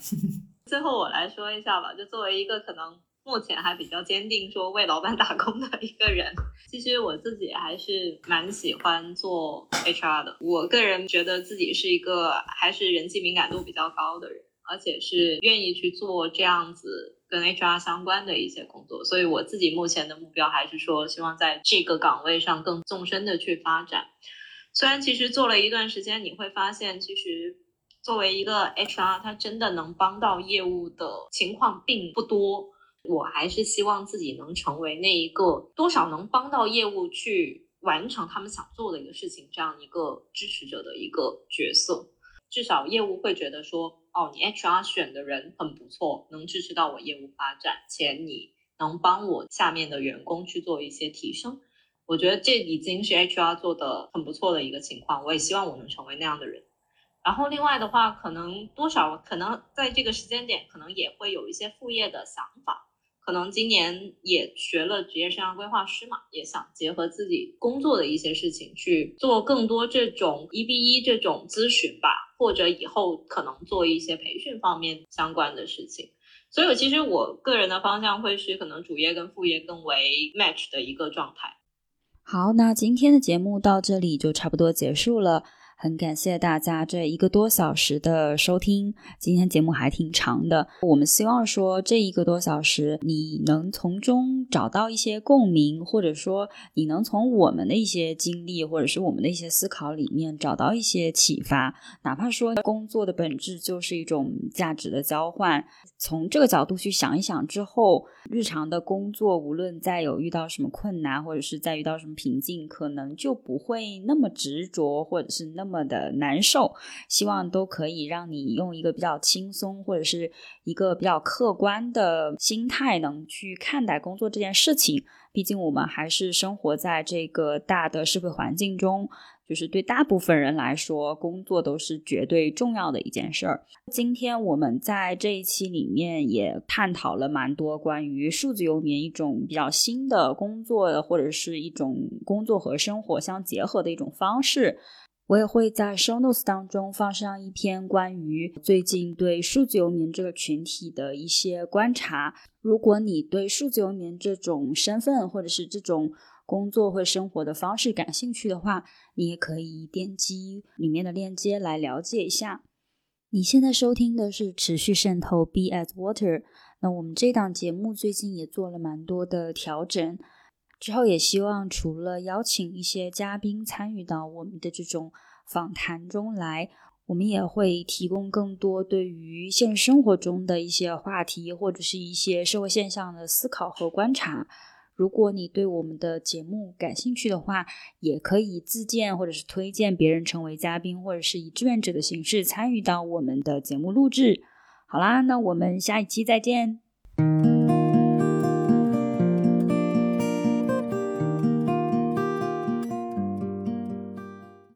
最后我来说一下吧，就作为一个可能目前还比较坚定说为老板打工的一个人，其实我自己还是蛮喜欢做 HR 的。我个人觉得自己是一个还是人际敏感度比较高的人，而且是愿意去做这样子跟 HR 相关的一些工作。所以我自己目前的目标还是说，希望在这个岗位上更纵深的去发展。虽然其实做了一段时间，你会发现其实。作为一个 HR，他真的能帮到业务的情况并不多。我还是希望自己能成为那一个多少能帮到业务去完成他们想做的一个事情，这样一个支持者的一个角色。至少业务会觉得说，哦，你 HR 选的人很不错，能支持到我业务发展，且你能帮我下面的员工去做一些提升。我觉得这已经是 HR 做的很不错的一个情况。我也希望我能成为那样的人。然后另外的话，可能多少可能在这个时间点，可能也会有一些副业的想法。可能今年也学了职业生涯规划师嘛，也想结合自己工作的一些事情去做更多这种一比一这种咨询吧，或者以后可能做一些培训方面相关的事情。所以，其实我个人的方向会是可能主业跟副业更为 match 的一个状态。好，那今天的节目到这里就差不多结束了。很感谢大家这一个多小时的收听，今天节目还挺长的。我们希望说这一个多小时你能从中找到一些共鸣，或者说你能从我们的一些经历或者是我们的一些思考里面找到一些启发。哪怕说工作的本质就是一种价值的交换，从这个角度去想一想之后，日常的工作无论再有遇到什么困难，或者是再遇到什么瓶颈，可能就不会那么执着，或者是那。那那么的难受，希望都可以让你用一个比较轻松或者是一个比较客观的心态，能去看待工作这件事情。毕竟我们还是生活在这个大的社会环境中，就是对大部分人来说，工作都是绝对重要的一件事儿。今天我们在这一期里面也探讨了蛮多关于数字游民一种比较新的工作，或者是一种工作和生活相结合的一种方式。我也会在 show notes 当中放上一篇关于最近对数字游民这个群体的一些观察。如果你对数字游民这种身份或者是这种工作或生活的方式感兴趣的话，你也可以点击里面的链接来了解一下。你现在收听的是持续渗透 Be as Water。那我们这档节目最近也做了蛮多的调整。之后也希望除了邀请一些嘉宾参与到我们的这种访谈中来，我们也会提供更多对于现实生活中的一些话题或者是一些社会现象的思考和观察。如果你对我们的节目感兴趣的话，也可以自荐或者是推荐别人成为嘉宾，或者是以志愿者的形式参与到我们的节目录制。好啦，那我们下一期再见。